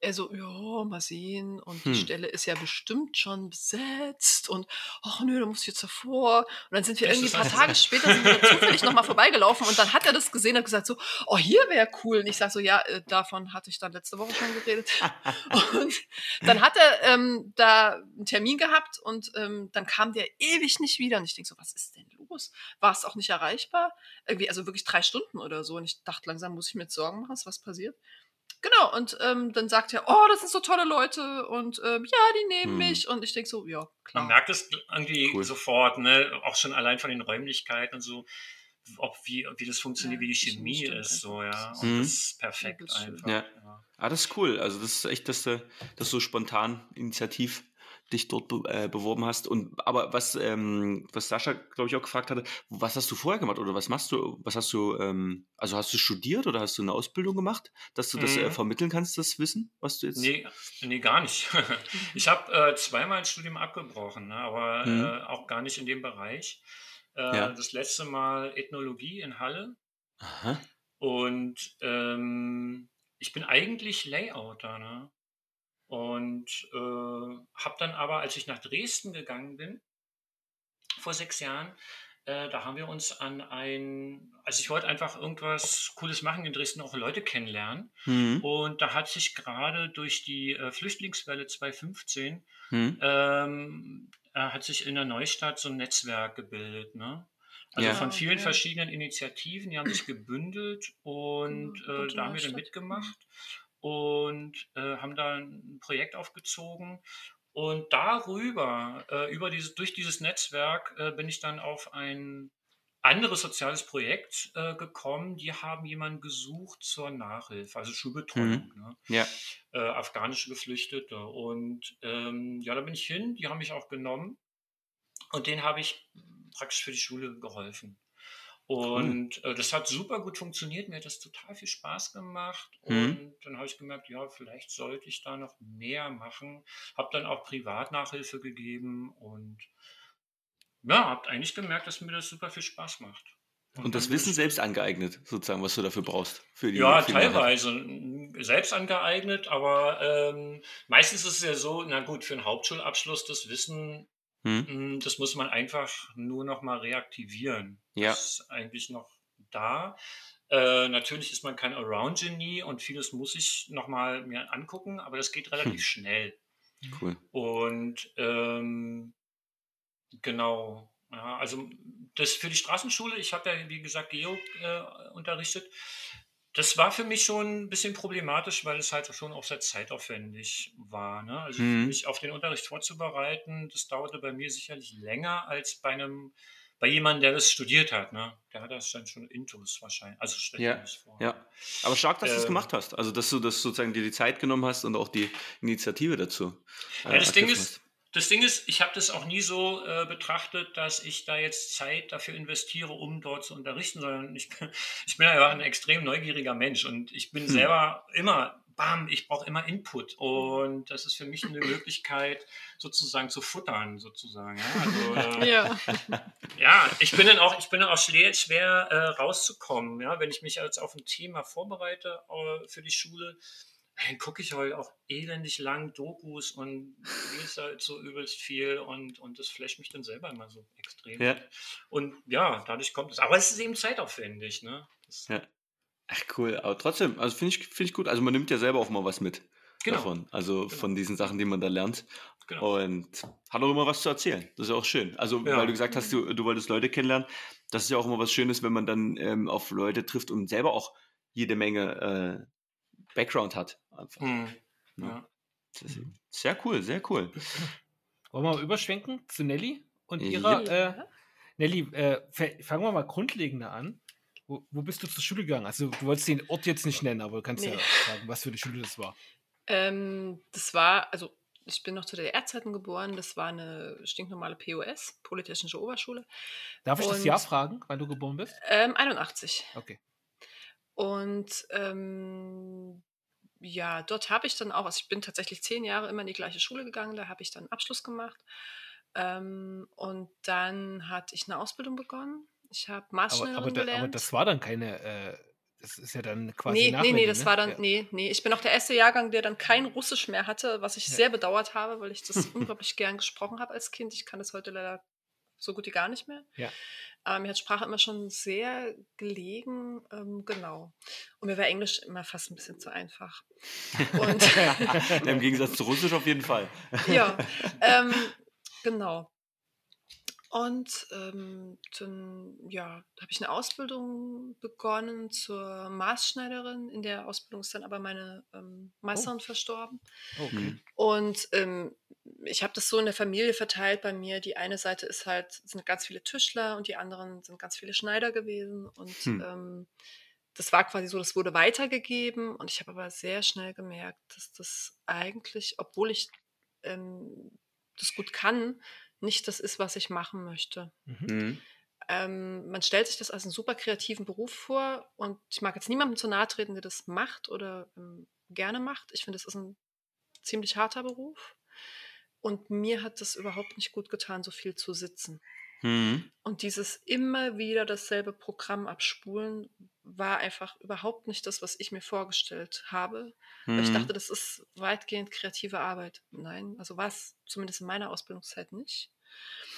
Speaker 3: er so, ja, mal sehen. Und
Speaker 2: Hm.
Speaker 3: die Stelle ist ja bestimmt schon besetzt. Und ach nö, da muss ich jetzt davor. Und dann sind wir
Speaker 4: Das
Speaker 3: irgendwie ein paar
Speaker 4: also-
Speaker 3: Tage später sind wir zufällig nochmal vorbeigelaufen. Und dann hat er das gesehen und gesagt so, oh, hier wäre cool. Und ich sag so, ja, äh, davon hatte ich dann letzte Woche schon geredet. Und dann hat er ähm, da einen Termin gehabt und ähm, dann kam der ewig nicht wieder. Und ich denke so, was ist denn los? War es auch nicht erreichbar? Irgendwie, also wirklich drei Stunden oder so. Und ich dachte, langsam muss ich mir jetzt Sorgen machen, was passiert. Genau, und ähm, dann sagt er, oh, das sind so tolle Leute und ähm, ja, die nehmen
Speaker 2: Hm.
Speaker 3: mich. Und ich denke so, ja, klar.
Speaker 4: Man merkt es irgendwie
Speaker 2: Cool.
Speaker 4: sofort, ne? auch schon allein von den Räumlichkeiten und so, ob wie, wie das funktioniert,
Speaker 3: Ja,
Speaker 4: wie die
Speaker 3: Chemie
Speaker 4: ist, so, ja.
Speaker 3: Das
Speaker 4: Und
Speaker 2: ist-
Speaker 4: das ist perfekt
Speaker 3: schön.
Speaker 4: einfach.
Speaker 2: Ja.
Speaker 4: ja.
Speaker 2: Ah, das ist cool. Also das ist echt, dass du, dass du so spontan initiativ dich dort be äh, beworben hast. Und aber was, ähm, was Sascha, glaube ich, auch gefragt hatte, was hast du vorher gemacht oder was machst du, was hast du, ähm, also hast du studiert oder hast du eine Ausbildung gemacht, dass du das äh,
Speaker 4: Mhm.
Speaker 2: vermitteln kannst, das Wissen, was du jetzt.
Speaker 4: Nee, nee, gar nicht. Ich habe äh, zweimal ein Studium abgebrochen, ne? aber
Speaker 2: Mhm.
Speaker 4: äh, auch gar nicht in dem Bereich. Äh,
Speaker 2: Ja.
Speaker 4: Das letzte Mal Ethnologie in Halle
Speaker 2: Aha.
Speaker 4: und ähm, ich bin eigentlich Layouter. Ne? Und äh, habe dann aber, als ich nach Dresden gegangen bin, vor sechs Jahren, äh, da haben wir uns an ein, also ich wollte einfach irgendwas Cooles machen in Dresden, auch Leute kennenlernen.
Speaker 2: Mhm.
Speaker 4: Und da hat sich gerade durch die äh, Flüchtlingswelle 2015
Speaker 2: Mhm.
Speaker 4: ähm, äh, hat sich in der Neustadt so ein Netzwerk gebildet. Ne? Also
Speaker 2: Ja.
Speaker 4: von vielen
Speaker 3: okay.
Speaker 4: verschiedenen Initiativen, die haben sich gebündelt und
Speaker 3: Mhm,
Speaker 4: äh, da haben wir dann mitgemacht und äh, haben da ein Projekt aufgezogen. Und darüber, äh, über dieses, durch dieses Netzwerk, äh, bin ich dann auf ein anderes soziales Projekt äh, gekommen. Die haben jemanden gesucht zur Nachhilfe, also Schulbetreuung. Ne?
Speaker 2: Ja.
Speaker 4: äh, afghanische Geflüchtete. Und ähm, ja, da bin ich hin, die haben mich auch genommen und denen habe ich praktisch für die Schule geholfen. Und äh, das hat super gut funktioniert, mir hat das total viel Spaß gemacht.
Speaker 2: Mhm.
Speaker 4: Und dann habe ich gemerkt, ja, vielleicht sollte ich da noch mehr machen. Habe dann auch Privatnachhilfe gegeben und ja, habe eigentlich gemerkt, dass mir das super viel Spaß macht.
Speaker 2: Und das
Speaker 4: dann bin
Speaker 2: Wissen selbst angeeignet, sozusagen, was du dafür brauchst. Für die,
Speaker 4: ja,
Speaker 2: für die Nachhilfe.
Speaker 4: teilweise mm, selbst angeeignet, aber ähm, meistens ist es ja so, na gut, für einen Hauptschulabschluss das Wissen,
Speaker 2: Hm?
Speaker 4: mm, das muss man einfach nur noch mal reaktivieren.
Speaker 2: Ja.
Speaker 4: Das ist eigentlich noch da. Äh, natürlich ist man kein Around-Genie und vieles muss ich noch mal mir angucken, aber das geht relativ
Speaker 2: Hm.
Speaker 4: schnell.
Speaker 2: Cool.
Speaker 4: Und ähm, genau, ja, also das für die Straßenschule, ich habe ja, wie gesagt, Geo äh, unterrichtet. Das war für mich schon ein bisschen problematisch, weil es halt schon auch sehr zeitaufwendig war. Ne? Also
Speaker 2: Mhm.
Speaker 4: mich auf den Unterricht vorzubereiten, das dauerte bei mir sicherlich länger als bei einem, bei jemandem, der das studiert hat. Ne? Der hat das dann schon intus wahrscheinlich. Also stell
Speaker 2: Ja,
Speaker 4: vor.
Speaker 2: Ja. Aber stark, dass du es
Speaker 4: Ähm.
Speaker 2: gemacht hast. Also, dass du das sozusagen dir die Zeit genommen hast und auch die Initiative dazu. äh,
Speaker 4: Ja, das Ding ist, das Ding ist, ich habe das auch nie so äh, betrachtet, dass ich da jetzt Zeit dafür investiere, um dort zu unterrichten, sondern ich, bin- ich bin ja ein extrem neugieriger Mensch und ich bin
Speaker 2: Hm.
Speaker 4: selber immer, bam, ich brauche immer Input und das ist für mich eine Möglichkeit, sozusagen zu futtern, sozusagen. Ja, also, äh,
Speaker 3: Ja.
Speaker 4: ja, ich bin dann auch, ich bin dann auch schwer, schwer äh, rauszukommen, ja, wenn ich mich jetzt auf ein Thema vorbereite äh, für die Schule, dann gucke ich halt auch elendig lang Dokus und lese halt so übelst viel und, und das flasht mich dann selber immer so extrem.
Speaker 2: Ja.
Speaker 4: Und ja, dadurch kommt es. Aber es ist eben zeitaufwendig, ne? Das,
Speaker 2: Ja. Ach cool, aber trotzdem, also finde ich, find ich gut. Also man nimmt ja selber auch mal was mit
Speaker 4: Genau.
Speaker 2: davon. Also von diesen Sachen, die man da lernt.
Speaker 4: Genau.
Speaker 2: Und hat auch immer was zu erzählen. Das ist ja auch schön. Also,
Speaker 4: Ja.
Speaker 2: weil du gesagt hast, du, du wolltest Leute kennenlernen. Das ist ja auch immer was Schönes, wenn man dann ähm, auf Leute trifft und selber auch jede Menge äh, Background hat. Einfach.
Speaker 4: Hm.
Speaker 2: Ja.
Speaker 4: Ja.
Speaker 2: Das sehr cool, sehr cool.
Speaker 1: Wollen wir mal überschwenken zu Nelly und
Speaker 2: Ja.
Speaker 1: ihrer. Äh, Nelly, äh, fangen wir mal grundlegender an. Wo, wo bist du zur Schule gegangen? Also, du wolltest den Ort jetzt nicht nennen, aber du kannst ja
Speaker 3: Nee.
Speaker 1: sagen, was für eine Schule das war.
Speaker 3: Ähm, das war, also ich bin noch zu DDR-Zeiten geboren, das war eine stinknormale POS, Polytechnische Oberschule.
Speaker 1: Darf ich das
Speaker 3: Und-
Speaker 1: Jahr fragen, wann du geboren bist?
Speaker 3: Ähm, 81.
Speaker 1: Okay.
Speaker 3: Und ähm, ja, dort habe ich dann auch, also ich bin tatsächlich zehn Jahre immer in die gleiche Schule gegangen, da habe ich dann Abschluss gemacht. Ähm, und dann hatte ich eine Ausbildung begonnen. Ich habe
Speaker 1: Aber,
Speaker 3: Maßschneiderin
Speaker 1: aber, da,
Speaker 3: gelernt.
Speaker 1: aber das war dann keine. Äh, das ist ja dann quasi.
Speaker 3: Nee, nee, nee,
Speaker 1: Nachwende,
Speaker 3: das
Speaker 1: ne?
Speaker 3: war dann,
Speaker 1: Ja.
Speaker 3: nee, nee. Ich bin auch der erste Jahrgang, der dann kein Russisch mehr hatte, was ich
Speaker 1: Ja.
Speaker 3: sehr bedauert habe, weil ich das unglaublich gern gesprochen habe als Kind. Ich kann das heute leider so gut wie gar nicht mehr.
Speaker 1: Ja.
Speaker 3: Aber mir hat Sprache immer schon sehr gelegen, ähm, genau. Und mir war Englisch immer fast ein bisschen zu einfach. Und
Speaker 2: Im Gegensatz zu Russisch auf jeden Fall.
Speaker 3: ja, ähm, genau. Und ähm, dann, ja, habe ich eine Ausbildung begonnen zur Maßschneiderin. In der Ausbildung ist dann aber meine ähm, Meisterin verstorben.
Speaker 1: Okay.
Speaker 2: Hm.
Speaker 3: Und ähm, ich habe das so in der Familie verteilt bei mir. Die eine Seite ist halt, sind ganz viele Tischler und die anderen sind ganz viele Schneider gewesen. Und
Speaker 2: Hm.
Speaker 3: ähm, das war quasi so, das wurde weitergegeben. Und ich habe aber sehr schnell gemerkt, dass das eigentlich, obwohl ich ähm, das gut kann, nicht das ist, was ich machen möchte.
Speaker 1: Mhm.
Speaker 2: Mhm.
Speaker 3: Ähm, man stellt sich das als einen super kreativen Beruf vor und ich mag jetzt niemandem zu nahe treten, der das macht oder ähm, gerne macht. Ich finde, das ist ein ziemlich harter Beruf und mir hat das überhaupt nicht gut getan, so viel zu sitzen.
Speaker 2: Mhm.
Speaker 3: Und dieses immer wieder dasselbe Programm abspulen war einfach überhaupt nicht das, was ich mir vorgestellt habe. Weil ich
Speaker 2: Mhm.
Speaker 3: dachte, das ist weitgehend kreative Arbeit. Nein, also war es zumindest in meiner Ausbildungszeit nicht.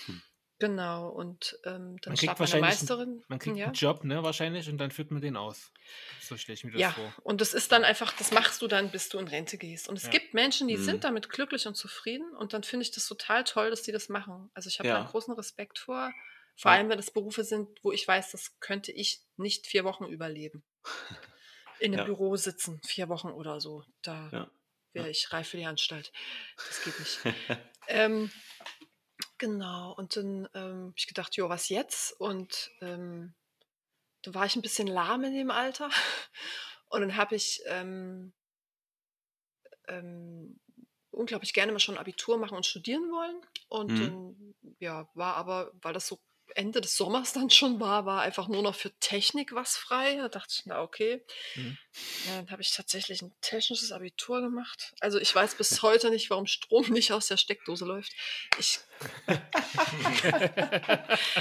Speaker 2: Hm.
Speaker 3: Genau, und ähm, dann
Speaker 1: Man kriegt wahrscheinlich
Speaker 3: Meisterin.
Speaker 1: Man kriegt
Speaker 3: ja.
Speaker 1: einen Job, ne, wahrscheinlich, und dann führt man den aus. So stelle ich mir das
Speaker 3: Ja,
Speaker 1: vor.
Speaker 3: und das ist dann einfach, das machst du dann, bis du in Rente gehst. Und es
Speaker 1: Ja.
Speaker 3: gibt Menschen, die
Speaker 2: Mhm.
Speaker 3: sind damit glücklich und zufrieden. Und dann finde ich das total toll, dass die das machen. Also ich habe
Speaker 2: Ja.
Speaker 3: da einen großen Respekt vor. Vor
Speaker 2: Ja.
Speaker 3: allem, wenn das Berufe sind, wo ich weiß, das könnte ich nicht vier Wochen überleben. In einem
Speaker 2: Ja.
Speaker 3: Büro sitzen, vier Wochen oder so. Da
Speaker 2: Ja.
Speaker 3: wäre ich reif für die Anstalt. Das geht nicht. ähm, genau, und dann ähm, habe ich gedacht, jo, was jetzt? Und ähm, da war ich ein bisschen lahm in dem Alter. Und dann habe ich ähm, ähm, unglaublich gerne mal schon Abitur machen und studieren wollen. Und
Speaker 2: Mhm.
Speaker 3: dann, ja, war aber, weil das so Ende des Sommers dann schon war, war einfach nur noch für Technik was frei. Da dachte ich, na okay.
Speaker 1: Mhm.
Speaker 3: Ja, dann habe ich tatsächlich ein technisches Abitur gemacht. Also ich weiß bis heute nicht, warum Strom nicht aus der Steckdose läuft. Ich,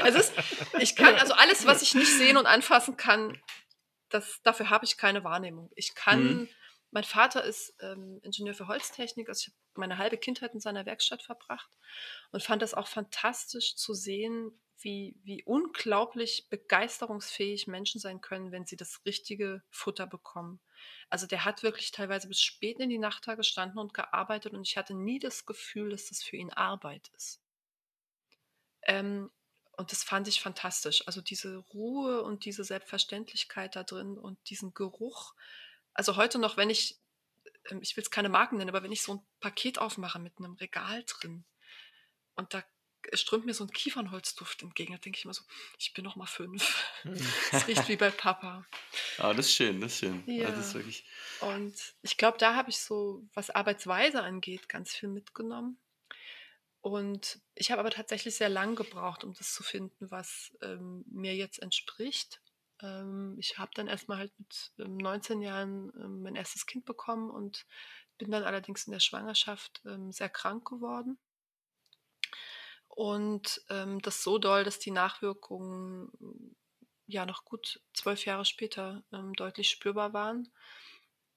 Speaker 3: also es, ich kann, also alles, was ich nicht sehen und anfassen kann, das, dafür habe ich keine Wahrnehmung. Ich kann,
Speaker 2: Mhm.
Speaker 3: mein Vater ist ähm, Ingenieur für Holztechnik, also ich habe meine halbe Kindheit in seiner Werkstatt verbracht und fand das auch fantastisch zu sehen, wie, wie unglaublich begeisterungsfähig Menschen sein können, wenn sie das richtige Futter bekommen. Also der hat wirklich teilweise bis spät in die Nacht da gestanden und gearbeitet und ich hatte nie das Gefühl, dass das für ihn Arbeit ist. Ähm, und das fand ich fantastisch. Also diese Ruhe und diese Selbstverständlichkeit da drin und diesen Geruch. Also heute noch, wenn ich, ähm, ich will es keine Marken nennen, aber wenn ich so ein Paket aufmache mit einem Regal drin und da strömt mir so ein Kiefernholzduft entgegen, da denke ich immer so, ich bin noch mal fünf. Es riecht wie bei Papa.
Speaker 2: Ah, das ist schön, das ist schön. Ja.
Speaker 3: Ja.
Speaker 2: das ist wirklich.
Speaker 3: Und ich glaube, da habe ich so, was Arbeitsweise angeht, ganz viel mitgenommen. Und ich habe aber tatsächlich sehr lang gebraucht, um das zu finden, was ähm, mir jetzt entspricht. Ähm, ich habe dann erstmal halt mit ähm, 19 Jahren ähm, mein erstes Kind bekommen und bin dann allerdings in der Schwangerschaft ähm, sehr krank geworden. Und ähm, das so doll, dass die Nachwirkungen ja noch gut zwölf Jahre später ähm, deutlich spürbar waren.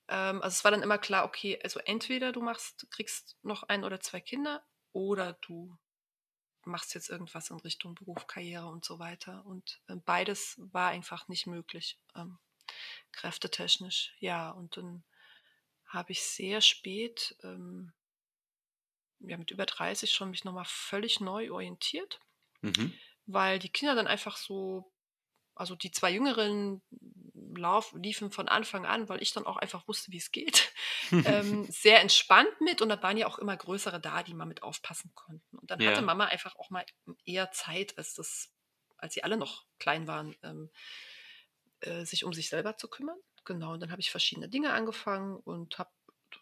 Speaker 3: Ähm, also es war dann immer klar, okay, also entweder du machst, kriegst noch ein oder zwei Kinder oder du machst jetzt irgendwas in Richtung Beruf, Karriere und so weiter. Und ähm, beides war einfach nicht möglich, ähm, kräftetechnisch. Ja, und dann habe ich sehr spät, ähm, ja, mit über 30 schon mich nochmal völlig neu orientiert,
Speaker 2: Mhm.
Speaker 3: weil die Kinder dann einfach so, also die zwei Jüngeren lauf, liefen von Anfang an, weil ich dann auch einfach wusste, wie es geht, ähm, sehr entspannt mit und da waren ja auch immer größere da, die mal mit aufpassen konnten. Und dann
Speaker 2: Ja.
Speaker 3: hatte Mama einfach auch mal eher Zeit, als das, als sie alle noch klein waren, ähm, äh, sich um sich selber zu kümmern. Genau, und dann habe ich verschiedene Dinge angefangen und habe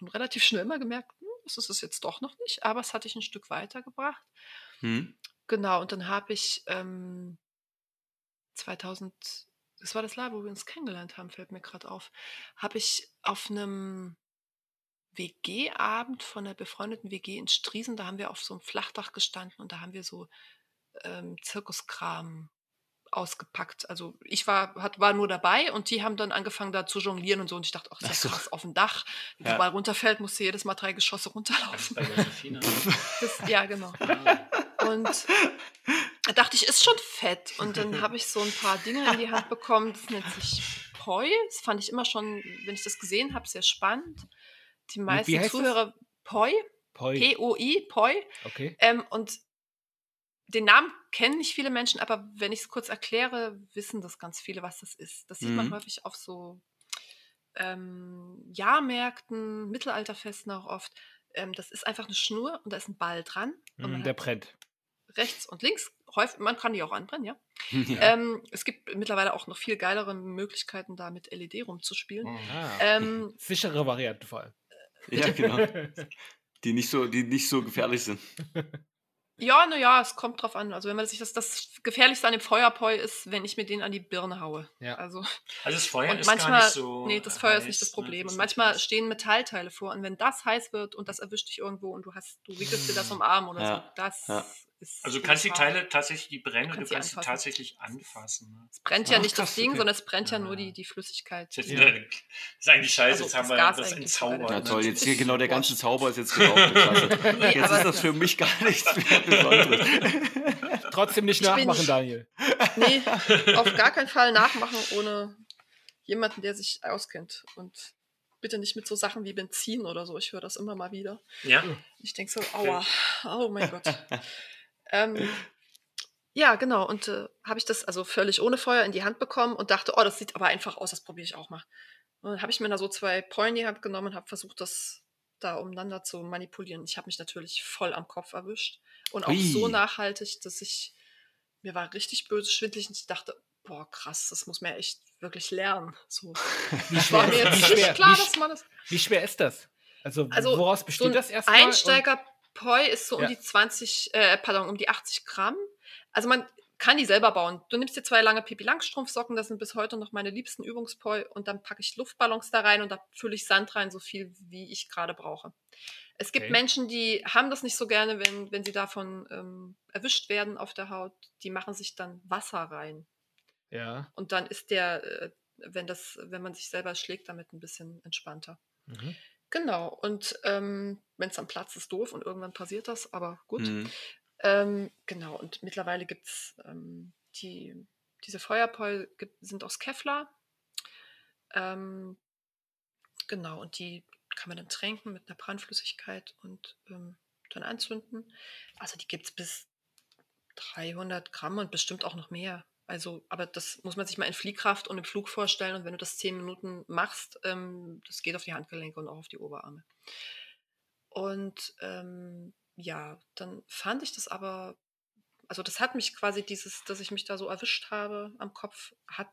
Speaker 3: relativ schnell mal gemerkt, hm, das ist es jetzt doch noch nicht, aber es hatte ich ein Stück weitergebracht.
Speaker 2: Hm?
Speaker 3: Genau, und dann habe ich ähm, 2000, das war das Jahr, wo wir uns kennengelernt haben, fällt mir gerade auf, habe ich auf einem WG-Abend von einer befreundeten WG in Striesen, da haben wir auf so einem Flachdach gestanden und da haben wir so ähm, Zirkuskram ausgepackt. Also ich war, hat, war nur dabei und die haben dann angefangen da zu jonglieren und so und ich dachte, ach, das ist
Speaker 2: so.
Speaker 3: krass, auf dem Dach. Wenn
Speaker 2: Ja.
Speaker 3: du mal runterfällt, musst du jedes Mal drei Geschosse
Speaker 4: Das
Speaker 3: runterlaufen. Das, ja, genau.
Speaker 4: Ah,
Speaker 3: Und da dachte ich, ist schon fett. Und dann habe ich so ein paar Dinge in die Hand bekommen. Das nennt sich Poi. Das fand ich immer schon, wenn ich das gesehen habe, sehr spannend. Die meisten
Speaker 1: heißt das?
Speaker 3: Zuhörer, Poi,
Speaker 1: Poi.
Speaker 3: P-O-I, Poi.
Speaker 1: Okay.
Speaker 3: Ähm, und den Namen kennen nicht viele Menschen, aber wenn ich es kurz erkläre, wissen das ganz viele, was das ist. Das sieht man
Speaker 2: Mhm.
Speaker 3: häufig auf so ähm, Jahrmärkten, Mittelalterfesten auch oft. Ähm, das ist einfach eine Schnur und da ist ein Ball dran. Und man hat
Speaker 1: der brennt.
Speaker 3: rechts und links. Häufig, man kann die auch anbrennen, ja.
Speaker 2: Ja.
Speaker 3: Ähm, es gibt mittlerweile auch noch viel geilere Möglichkeiten, da mit LED rumzuspielen.
Speaker 1: Ah,
Speaker 3: Ähm,
Speaker 1: sichere Variante vor allem.
Speaker 2: ja, genau. Die nicht so, die nicht so gefährlich sind.
Speaker 3: Ja, naja, es kommt drauf an. Also wenn man sich das, das Gefährlichste an dem Feuerpoi ist, wenn ich mir den an die Birne haue.
Speaker 1: Ja.
Speaker 3: Also
Speaker 4: Also das Feuer
Speaker 3: und
Speaker 4: ist
Speaker 3: manchmal,
Speaker 4: gar nicht so.
Speaker 3: nee, das Feuer ist
Speaker 4: heiß,
Speaker 3: nicht das
Speaker 4: ne?
Speaker 3: Problem.
Speaker 4: Das
Speaker 3: Und
Speaker 4: ist
Speaker 3: manchmal
Speaker 4: nicht-
Speaker 3: stehen Metallteile vor. Und wenn das heiß wird und das erwischt dich irgendwo und du hast, du wickelst dir das um den Arm oder
Speaker 2: Ja,
Speaker 3: so, das
Speaker 2: ja.
Speaker 4: Also du kannst die. Teile tatsächlich, die brennen,
Speaker 3: Du
Speaker 4: du
Speaker 3: kannst
Speaker 4: kannst,
Speaker 3: sie anfassen.
Speaker 4: tatsächlich anfassen. Ne?
Speaker 3: Es brennt ja
Speaker 2: Ach,
Speaker 3: nicht das Ding,
Speaker 2: okay.
Speaker 3: sondern es brennt ja,
Speaker 4: Ja.
Speaker 3: nur die, die Flüssigkeit.
Speaker 4: Das ist,
Speaker 2: Ja.
Speaker 4: das ist eigentlich scheiße,
Speaker 3: Also
Speaker 4: jetzt haben wir
Speaker 3: Gas
Speaker 4: das entzaubert.
Speaker 2: Ja,
Speaker 3: der-
Speaker 2: toll. Jetzt hier genau der ganze. Zauber ist jetzt. Klasse.
Speaker 3: Nee,
Speaker 2: Jetzt ist das für mich gar nichts mehr Besonderes.
Speaker 1: Trotzdem nicht nachmachen,
Speaker 3: nicht-
Speaker 1: Daniel.
Speaker 3: Nee, auf gar keinen Fall nachmachen ohne jemanden, der sich auskennt. Und bitte nicht mit so Sachen wie Benzin oder so. Ich höre das immer mal wieder.
Speaker 4: Ja.
Speaker 3: Ich denke so, aua, oh mein Gott. Ähm, ja, genau. Und äh, habe ich das also völlig ohne Feuer in die Hand bekommen und dachte, oh, das sieht aber einfach aus, das probiere ich auch mal. Und dann habe ich mir da so zwei Polen in die Hand genommen und habe versucht, das da umeinander zu manipulieren. Ich habe mich natürlich voll am Kopf erwischt und auch
Speaker 2: Ui.
Speaker 3: so nachhaltig, dass ich, mir war richtig böse schwindlig und ich dachte, boah, krass, das muss man echt wirklich lernen. So.
Speaker 1: Wie schwer,
Speaker 3: mir
Speaker 1: wie
Speaker 3: jetzt
Speaker 1: schwer,
Speaker 3: nicht klar,
Speaker 1: wie,
Speaker 3: dass man das
Speaker 1: wie schwer ist das? Also,
Speaker 3: also
Speaker 1: woraus besteht
Speaker 3: so
Speaker 1: das erstmal?
Speaker 3: Einsteiger Poi ist so um
Speaker 1: Ja.
Speaker 3: die 20, äh, pardon, um die 80 Gramm. Also man kann die selber bauen. Du nimmst dir zwei lange Pipi Langstrumpfsocken, das sind bis heute noch meine liebsten Übungspoi und dann packe ich Luftballons da rein und da fülle ich Sand rein, so viel wie ich gerade brauche. Es gibt
Speaker 1: Okay.
Speaker 3: Menschen, die haben das nicht so gerne, wenn, wenn sie davon ähm, erwischt werden auf der Haut. Die machen sich dann Wasser rein.
Speaker 1: Ja.
Speaker 3: Und dann ist der, äh, wenn das, wenn man sich selber schlägt, damit ein bisschen entspannter.
Speaker 1: Mhm.
Speaker 3: Genau, und ähm, wenn es am Platz ist, doof und irgendwann passiert das, aber gut.
Speaker 2: Mhm.
Speaker 3: Ähm, genau, und mittlerweile gibt es ähm, die, diese Feuerpol gibt, sind aus Kevlar. Ähm, genau, und die kann man dann tränken mit einer Brandflüssigkeit und ähm, dann anzünden. Also die gibt es bis 300 Gramm und bestimmt auch noch mehr. Also, aber das muss man sich mal in Fliehkraft und im Flug vorstellen. Und wenn du das 10 Minuten machst, ähm, das geht auf die Handgelenke und auch auf die Oberarme. Und ähm, ja, dann fand ich das aber, also das hat mich quasi dieses, dass ich mich da so erwischt habe am Kopf, hat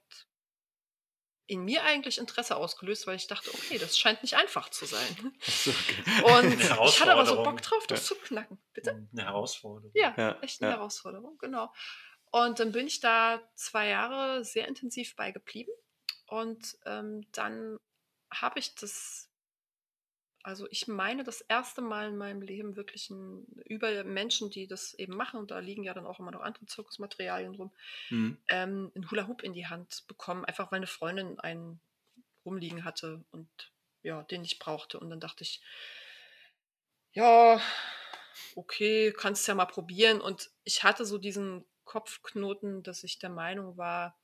Speaker 3: in mir eigentlich Interesse ausgelöst, weil ich dachte, okay, das scheint nicht einfach zu sein. Und ich hatte aber so. Bock drauf, das zu knacken. Bitte?
Speaker 4: Eine Herausforderung.
Speaker 3: Ja,
Speaker 2: Ja,
Speaker 3: echt eine
Speaker 2: ja.
Speaker 3: Herausforderung, genau. Und dann bin ich da zwei Jahre sehr intensiv bei geblieben. Und ähm, dann habe ich das, also ich meine, das erste Mal in meinem Leben wirklich ein, über Menschen, die das eben machen, und da liegen ja dann auch immer noch andere Zirkusmaterialien rum,
Speaker 2: Mhm.
Speaker 3: ähm, einen Hula Hoop in die Hand bekommen, einfach weil eine Freundin einen rumliegen hatte und ja, den ich brauchte. Und dann dachte ich, ja, okay, kannst ja mal probieren. Und ich hatte so diesen Kopfknoten, dass ich der Meinung war,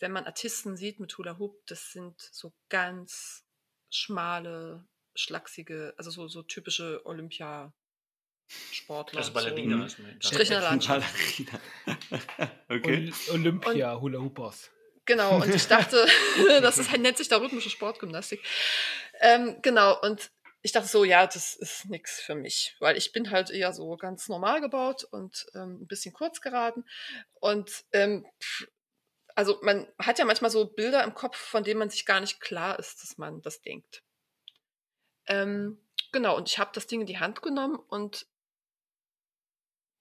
Speaker 3: wenn man Artisten sieht mit Hula Hoop, das sind so ganz schmale, schlachsige, also so, so typische Olympia-Sportler.
Speaker 4: Also Ballerina. Ist mir-
Speaker 3: Strich in der Landschaft.
Speaker 2: Ballerina. okay.
Speaker 1: Ol- Olympia Hula Hoopers.
Speaker 3: Genau, und ich dachte, das ist, nennt sich da rhythmische Sportgymnastik. Ähm, genau, und ich dachte so, ja, das ist nichts für mich, weil ich bin halt eher so ganz normal gebaut und ähm, ein bisschen kurz geraten. Und ähm, also man hat ja manchmal so Bilder im Kopf, von denen man sich gar nicht klar ist, dass man das denkt. Ähm, genau, und ich habe das Ding in die Hand genommen und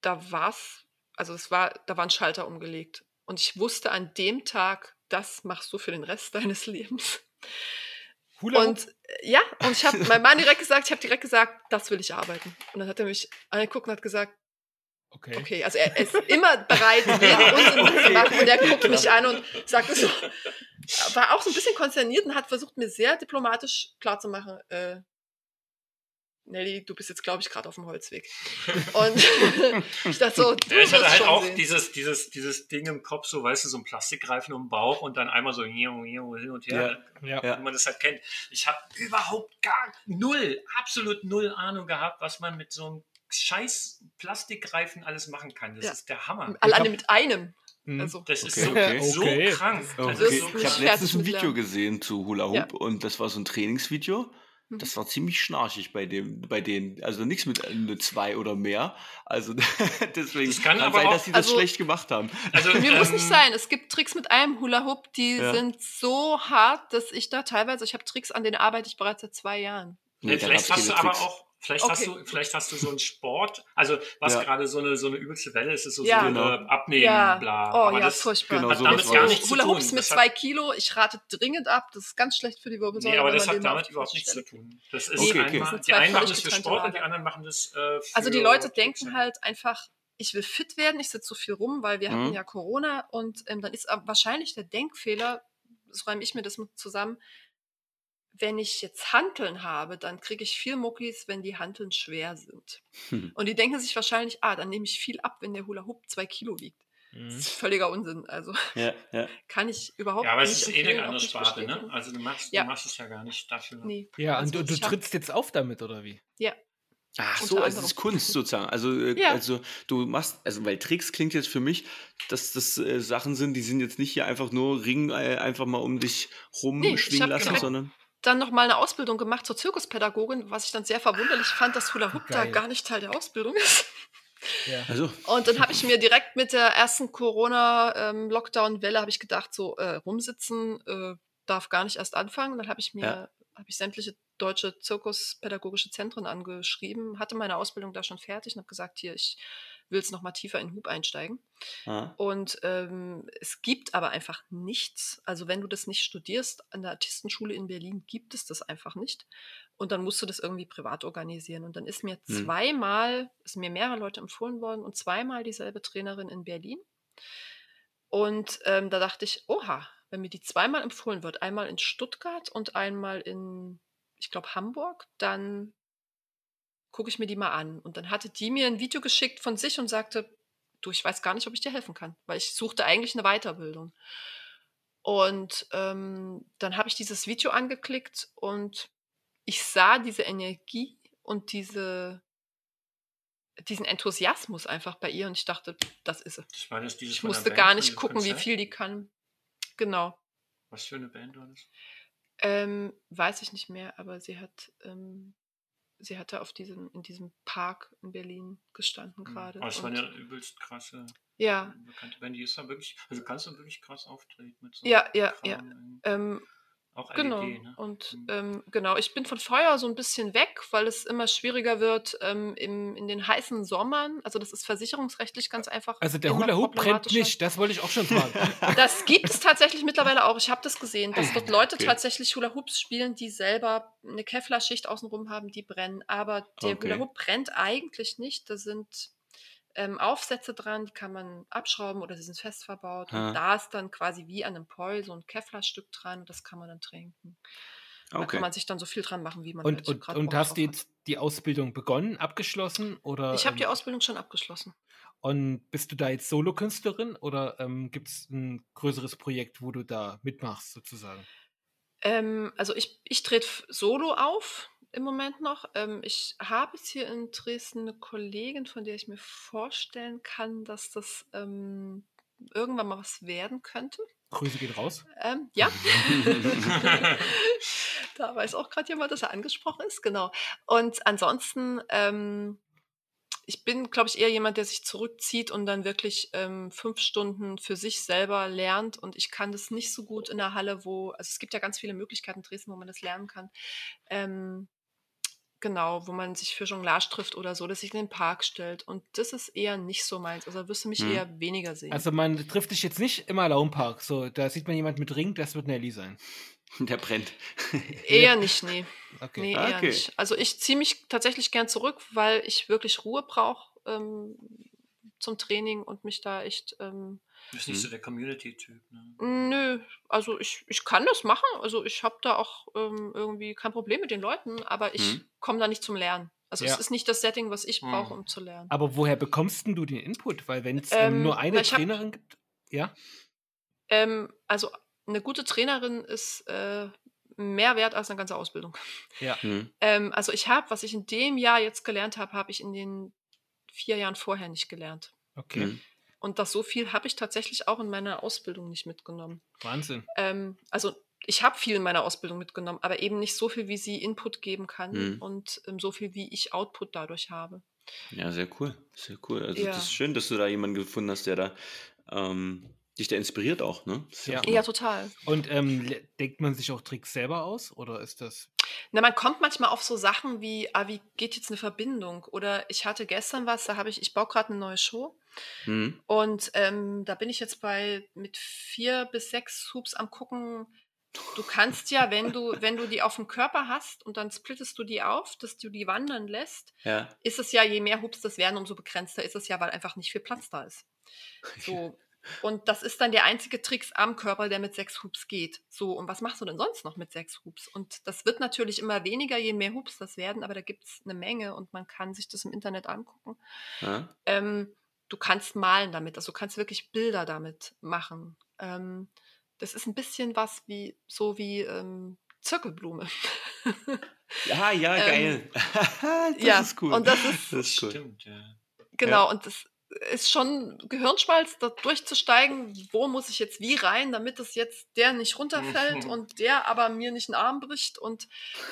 Speaker 3: da war's, also es war, da war ein Schalter umgelegt. Und ich wusste an dem Tag, das machst du für den Rest deines Lebens.
Speaker 1: Hula?
Speaker 3: Und ja, und ich habe meinem Mann direkt gesagt, ich habe direkt gesagt, das will ich arbeiten. Und dann hat er mich angeguckt und hat gesagt,
Speaker 1: okay.
Speaker 3: okay, also er ist immer bereit, jeden Unsinn
Speaker 2: Okay.
Speaker 3: zu machen. Und er guckt mich an und sagte so, war auch so ein bisschen konsterniert und hat versucht, mir sehr diplomatisch klarzumachen, äh, Nelly, du bist jetzt, glaube ich, gerade auf dem Holzweg. Und ich dachte so, du
Speaker 4: Ja, ich hatte halt
Speaker 3: schon
Speaker 4: auch
Speaker 3: sehen.
Speaker 4: dieses, dieses, dieses Ding im Kopf, so weißt du, so ein Plastikreifen um den Bauch und dann einmal so hin und her.
Speaker 1: Ja.
Speaker 2: Ja.
Speaker 4: wie man das halt kennt. Ich habe überhaupt gar null, absolut null Ahnung gehabt, was man mit so einem scheiß Plastikreifen alles machen kann. Das
Speaker 3: Ja.
Speaker 4: ist der Hammer.
Speaker 3: Alleine mit einem.
Speaker 1: Mhm.
Speaker 3: Also,
Speaker 4: Das ist
Speaker 2: Okay,
Speaker 4: so,
Speaker 2: okay.
Speaker 4: so krank. Das
Speaker 2: Okay.
Speaker 4: ist
Speaker 3: Das
Speaker 4: so
Speaker 2: Ich habe letztens ein Video gesehen zu Hula Hoop
Speaker 3: Ja.
Speaker 2: und das war so ein Trainingsvideo.
Speaker 3: Mhm.
Speaker 2: Das war ziemlich schnarchig bei dem, bei denen. Also nichts mit äh, zwei oder mehr. Also deswegen
Speaker 4: Das kann
Speaker 2: kann,
Speaker 4: aber
Speaker 2: sein,
Speaker 4: auch-
Speaker 2: dass sie das
Speaker 3: also-
Speaker 2: schlecht gemacht haben.
Speaker 4: Also,
Speaker 3: Mir muss nicht
Speaker 4: ähm,
Speaker 3: sein. Es gibt Tricks mit einem Hula Hoop, die
Speaker 2: Ja.
Speaker 3: sind so hart, dass ich da teilweise, ich habe Tricks, an denen arbeite ich bereits seit zwei Jahren.
Speaker 2: Nee,
Speaker 4: vielleicht hast du aber
Speaker 2: Tricks.
Speaker 4: auch, vielleicht hast
Speaker 3: Okay.
Speaker 4: du, vielleicht hast du so einen Sport, also was
Speaker 2: Ja.
Speaker 4: gerade so eine, so eine übelste Welle ist, ist so,
Speaker 3: Ja.
Speaker 4: so
Speaker 2: Genau.
Speaker 4: eine Abnehmen,
Speaker 3: ja,
Speaker 4: bla.
Speaker 3: oh
Speaker 4: aber
Speaker 3: ja,
Speaker 4: das,
Speaker 3: furchtbar.
Speaker 2: genau
Speaker 4: hat
Speaker 2: so
Speaker 4: damit gar nichts zu
Speaker 3: Hula
Speaker 4: tun.
Speaker 3: Hoops mit
Speaker 4: Das
Speaker 3: zwei Kilo, ich rate dringend ab. Das ist ganz schlecht für die Wirbelsäule.
Speaker 4: nee, aber das hat damit überhaupt nichts zu tun. Das ist
Speaker 2: Okay, okay.
Speaker 4: einmal,
Speaker 3: Das
Speaker 4: die einen machen das für Sport und
Speaker 3: Lager.
Speaker 4: die anderen machen das äh, für
Speaker 3: Also die Leute denken halt einfach, ich will fit werden, ich sitze so viel rum, weil wir
Speaker 2: Mhm.
Speaker 3: hatten ja Corona und ähm, dann ist aber wahrscheinlich der Denkfehler, so räume ich mir das mit zusammen, wenn ich jetzt Hanteln habe, dann kriege ich viel Muckis, wenn die Hanteln schwer sind.
Speaker 2: Hm.
Speaker 3: Und die denken sich wahrscheinlich, ah, dann nehme ich viel ab, wenn der Hula Hoop zwei Kilo wiegt. Das
Speaker 1: Mhm.
Speaker 3: ist völliger Unsinn. Also
Speaker 2: Ja, ja.
Speaker 3: kann ich überhaupt
Speaker 4: Ja, aber es
Speaker 3: nicht
Speaker 4: ist eh eine andere
Speaker 3: nicht
Speaker 4: Sparte, ne? Also du machst,
Speaker 3: Ja.
Speaker 4: du machst es ja gar nicht dafür.
Speaker 3: Nee.
Speaker 1: Ja,
Speaker 3: Also
Speaker 1: und du, du trittst jetzt auf damit, oder wie?
Speaker 3: Ja.
Speaker 2: Ach so, also es ist Kunst sozusagen. Also, äh,
Speaker 3: Ja.
Speaker 2: also du machst, also weil Tricks klingt jetzt für mich, dass das äh, Sachen sind, die sind jetzt nicht hier einfach nur Ring äh, einfach mal um dich
Speaker 3: Nee, ich
Speaker 2: rumschwingen
Speaker 3: hab
Speaker 2: lassen,
Speaker 3: direkt-
Speaker 2: sondern
Speaker 3: Dann noch mal eine Ausbildung gemacht zur Zirkuspädagogin, was ich dann sehr verwunderlich fand, dass Hula Hoop da
Speaker 1: Geil.
Speaker 3: gar nicht Teil der Ausbildung ist.
Speaker 1: Ja.
Speaker 2: also
Speaker 3: Und dann habe ich mir direkt mit der ersten Corona-Lockdown-Welle habe ich gedacht, so äh, rumsitzen äh, darf gar nicht erst anfangen. Dann habe ich mir
Speaker 2: Ja.
Speaker 3: habe ich sämtliche deutsche Zirkuspädagogische Zentren angeschrieben, hatte meine Ausbildung da schon fertig und habe gesagt, hier, ich will jetzt noch mal tiefer in Hub einsteigen.
Speaker 2: ah,
Speaker 3: Und ähm, es gibt aber einfach nichts. Also wenn du das nicht studierst, an der Artistenschule in Berlin gibt es das einfach nicht. Und dann musst du das irgendwie privat organisieren. Und dann ist mir
Speaker 2: Hm.
Speaker 3: zweimal, ist mir mehrere Leute empfohlen worden und zweimal dieselbe Trainerin in Berlin. Und ähm, da dachte ich, oha, wenn mir die zweimal empfohlen wird, einmal in Stuttgart und einmal in, ich glaube, Hamburg, dann gucke ich mir die mal an. Und dann hatte die mir ein Video geschickt von sich und sagte, du, ich weiß gar nicht, ob ich dir helfen kann, weil ich suchte eigentlich eine Weiterbildung. Und ähm, dann habe ich dieses Video angeklickt und ich sah diese Energie und diese, diesen Enthusiasmus einfach bei ihr und ich dachte, das ist sie.
Speaker 4: Das war das dieses
Speaker 3: Ich musste gar nicht gucken, wie
Speaker 4: Konzert?
Speaker 3: viel die kann. Genau.
Speaker 4: Was für eine Band war das?
Speaker 3: Ähm, weiß ich nicht mehr, aber sie hat, ähm, sie hatte auf diesem, in diesem Park in Berlin gestanden gerade.
Speaker 4: Aber es war eine übelst krasse,
Speaker 3: ja,
Speaker 4: bekannte Band. Die ist da wirklich, also kannst du wirklich krass auftreten mit so
Speaker 3: ja, ja,
Speaker 4: Kram
Speaker 3: ja. Ähm,
Speaker 4: Auch
Speaker 3: Genau.
Speaker 4: LED, ne?
Speaker 3: Und
Speaker 4: Mhm.
Speaker 3: ähm, genau, ich bin von Feuer so ein bisschen weg, weil es immer schwieriger wird ähm, im, in den heißen Sommern. Also das ist versicherungsrechtlich ganz einfach.
Speaker 1: Also der Hula Hoop brennt nicht, das wollte ich auch schon fragen.
Speaker 3: Das gibt es tatsächlich mittlerweile auch. Ich habe das gesehen, dass dort Leute
Speaker 2: Okay.
Speaker 3: tatsächlich Hula Hoops spielen, die selber eine Kevlar-Schicht außenrum haben, die brennen. Aber der
Speaker 2: Okay.
Speaker 3: Hula Hoop brennt eigentlich nicht. Da sind ähm, Aufsätze dran, die kann man abschrauben oder sie sind fest verbaut.
Speaker 2: Ah.
Speaker 3: Und da ist dann quasi wie an einem Poi so ein Kevlar-Stück dran und das kann man dann trinken. Da
Speaker 2: okay.
Speaker 3: kann man sich dann so viel dran machen, wie man
Speaker 1: Und,
Speaker 3: halt
Speaker 1: und,
Speaker 3: gerade
Speaker 1: und hast du jetzt die Ausbildung begonnen, abgeschlossen? Oder,
Speaker 3: Ich habe die
Speaker 1: ähm,
Speaker 3: Ausbildung schon abgeschlossen.
Speaker 1: Und bist du da jetzt Solokünstlerin oder ähm, gibt es ein größeres Projekt, wo du da mitmachst, sozusagen?
Speaker 3: Ähm, also ich, ich trete solo auf im Moment noch. Ähm, ich habe jetzt hier in Dresden eine Kollegin, von der ich mir vorstellen kann, dass das ähm, irgendwann mal was werden könnte.
Speaker 1: Grüße gehen raus.
Speaker 3: Ähm, ja. da weiß auch gerade jemand, dass er angesprochen ist, genau. Und ansonsten, ähm, ich bin, glaube ich, eher jemand, der sich zurückzieht und dann wirklich ähm, fünf Stunden für sich selber lernt. Und ich kann das nicht so gut in der Halle, wo, also es gibt ja ganz viele Möglichkeiten in Dresden, wo man das lernen kann. Ähm, genau, wo man sich für Jonglage trifft oder so, dass sich in den Park stellt. Und das ist eher nicht so meins. Also da wirst du mich
Speaker 2: Hm.
Speaker 3: eher weniger sehen.
Speaker 1: Also man trifft dich jetzt nicht im Alaunpark. So, da sieht man jemand mit Ring, das wird Nelly sein.
Speaker 2: Der brennt.
Speaker 3: eher nicht, nee.
Speaker 1: Okay.
Speaker 3: Nee,
Speaker 2: Ah,
Speaker 3: eher
Speaker 2: okay.
Speaker 3: nicht. Also ich ziehe mich tatsächlich gern zurück, weil ich wirklich Ruhe brauche ähm, zum Training und mich da echt. Ähm,
Speaker 4: bist nicht so der Community-Typ, ne?
Speaker 3: nö, also ich, ich kann das machen. Also ich habe da auch ähm, irgendwie kein Problem mit den Leuten, aber ich
Speaker 2: Mhm.
Speaker 3: komme da nicht zum Lernen. Also
Speaker 1: Ja.
Speaker 3: es ist nicht das Setting, was ich
Speaker 4: Mhm.
Speaker 3: brauche, um zu lernen.
Speaker 1: Aber woher bekommst denn du den Input? Weil wenn es ähm,
Speaker 3: Ähm,
Speaker 1: nur eine
Speaker 3: ich hab-
Speaker 1: Trainerin gibt, ja?
Speaker 3: Ähm, also eine gute Trainerin ist äh, mehr wert als eine ganze Ausbildung.
Speaker 2: Hm.
Speaker 3: Ähm, also ich habe, was ich in dem Jahr jetzt gelernt habe, habe ich in den vier Jahren vorher nicht gelernt.
Speaker 1: Okay,
Speaker 2: Hm.
Speaker 3: Und das so viel habe ich tatsächlich auch in meiner Ausbildung nicht mitgenommen.
Speaker 1: Wahnsinn.
Speaker 3: Ähm, also ich habe viel in meiner Ausbildung mitgenommen, aber eben nicht so viel, wie sie Input geben kann
Speaker 2: Mhm.
Speaker 3: und ähm, so viel, wie ich Output dadurch habe.
Speaker 2: Ja, sehr cool. Sehr cool. Also
Speaker 3: Ja.
Speaker 2: das ist schön, dass du da jemanden gefunden hast, der da ähm, dich da inspiriert auch, ne?
Speaker 1: Ja.
Speaker 3: Ja, total.
Speaker 1: Und ähm, denkt man sich auch Tricks selber aus oder ist das?
Speaker 3: Na, man kommt manchmal auf so Sachen wie, ah, wie geht jetzt eine Verbindung? Oder ich hatte gestern was, da habe ich, ich baue gerade eine neue Show
Speaker 2: Hm.
Speaker 3: und ähm, da bin ich jetzt bei mit vier bis sechs Hoops am gucken. Du kannst ja, wenn du, wenn du die auf dem Körper hast und dann splittest du die auf, dass du die wandern lässt,
Speaker 2: Ja.
Speaker 3: ist es ja, je mehr Hoops das werden, umso begrenzter ist es ja, weil einfach nicht viel Platz da ist. So, Und das ist dann der einzige Trick am Körper, der mit sechs Hoops geht. So, und was machst du denn sonst noch mit sechs Hoops? Und das wird natürlich immer weniger, je mehr Hoops das werden, aber da gibt es eine Menge und man kann sich das im Internet angucken.
Speaker 2: Ja?
Speaker 3: Ähm, du kannst malen damit, also du kannst wirklich Bilder damit machen. Ähm, das ist ein bisschen was wie, so wie ähm, Zirkelblume.
Speaker 2: Ja, ja,
Speaker 3: Ähm,
Speaker 2: geil. das
Speaker 3: ja,
Speaker 2: ist cool.
Speaker 3: und das ist-
Speaker 2: das ist cool.
Speaker 4: Stimmt, ja.
Speaker 3: Genau, und das ist schon Gehirnschmalz, da durchzusteigen, wo muss ich jetzt wie rein, damit es jetzt der nicht runterfällt
Speaker 4: Mhm.
Speaker 3: und der aber mir nicht einen Arm bricht und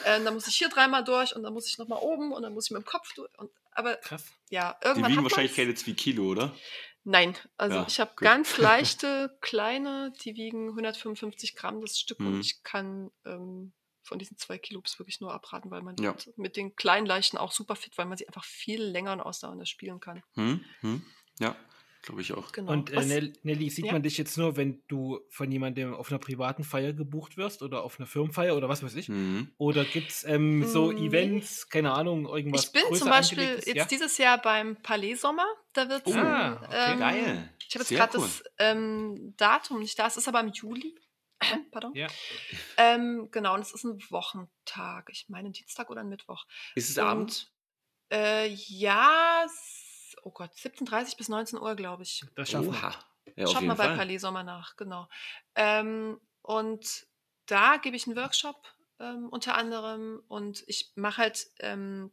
Speaker 3: äh, dann muss ich hier dreimal durch und dann muss ich nochmal oben und dann muss ich mit dem Kopf durch. Und, aber
Speaker 1: Krass.
Speaker 3: ja,
Speaker 2: Die
Speaker 3: irgendwann
Speaker 2: wiegen
Speaker 3: hat
Speaker 2: wahrscheinlich keine zwei Kilo, oder?
Speaker 3: Nein, also
Speaker 2: Ja,
Speaker 3: ich habe ganz leichte, kleine, die wiegen 155 Gramm das Stück
Speaker 2: Mhm.
Speaker 3: und ich kann ähm, von diesen zwei Kilos wirklich nur abraten, weil man
Speaker 2: Ja.
Speaker 3: mit den kleinen Leichten auch super fit, weil man sie einfach viel länger und ausdauernder spielen kann.
Speaker 2: Hm? Hm? Ja, glaube ich auch.
Speaker 3: Genau.
Speaker 1: Und äh, Nelly, sieht
Speaker 3: Ja.
Speaker 1: man dich jetzt nur, wenn du von jemandem auf einer privaten Feier gebucht wirst oder auf einer Firmenfeier oder was weiß ich?
Speaker 2: Hm.
Speaker 1: Oder gibt es ähm, so
Speaker 3: Nee.
Speaker 1: Events, keine Ahnung, irgendwas
Speaker 3: ich bin
Speaker 1: größer
Speaker 3: zum Beispiel jetzt
Speaker 1: ja?
Speaker 3: dieses Jahr beim Palais Sommer. Da wird
Speaker 2: Oh,
Speaker 1: Ah, okay.
Speaker 2: Geil.
Speaker 3: Ich habe jetzt gerade
Speaker 2: cool.
Speaker 3: das ähm, Datum nicht da. Es ist aber im Juli. Pardon.
Speaker 1: Ja.
Speaker 3: Ähm, genau, und es ist ein Wochentag. Ich meine Dienstag oder ein Mittwoch.
Speaker 2: Ist es
Speaker 3: Und-
Speaker 2: abends?
Speaker 3: Äh, ja, oh Gott, 17.30 bis 19 Uhr, glaube ich.
Speaker 1: Das schaffen wir.
Speaker 2: Ja,
Speaker 3: Schaut mal bei. Palais Sommer nach, genau. Ähm, und da gebe ich einen Workshop ähm, unter anderem und ich mache halt ähm,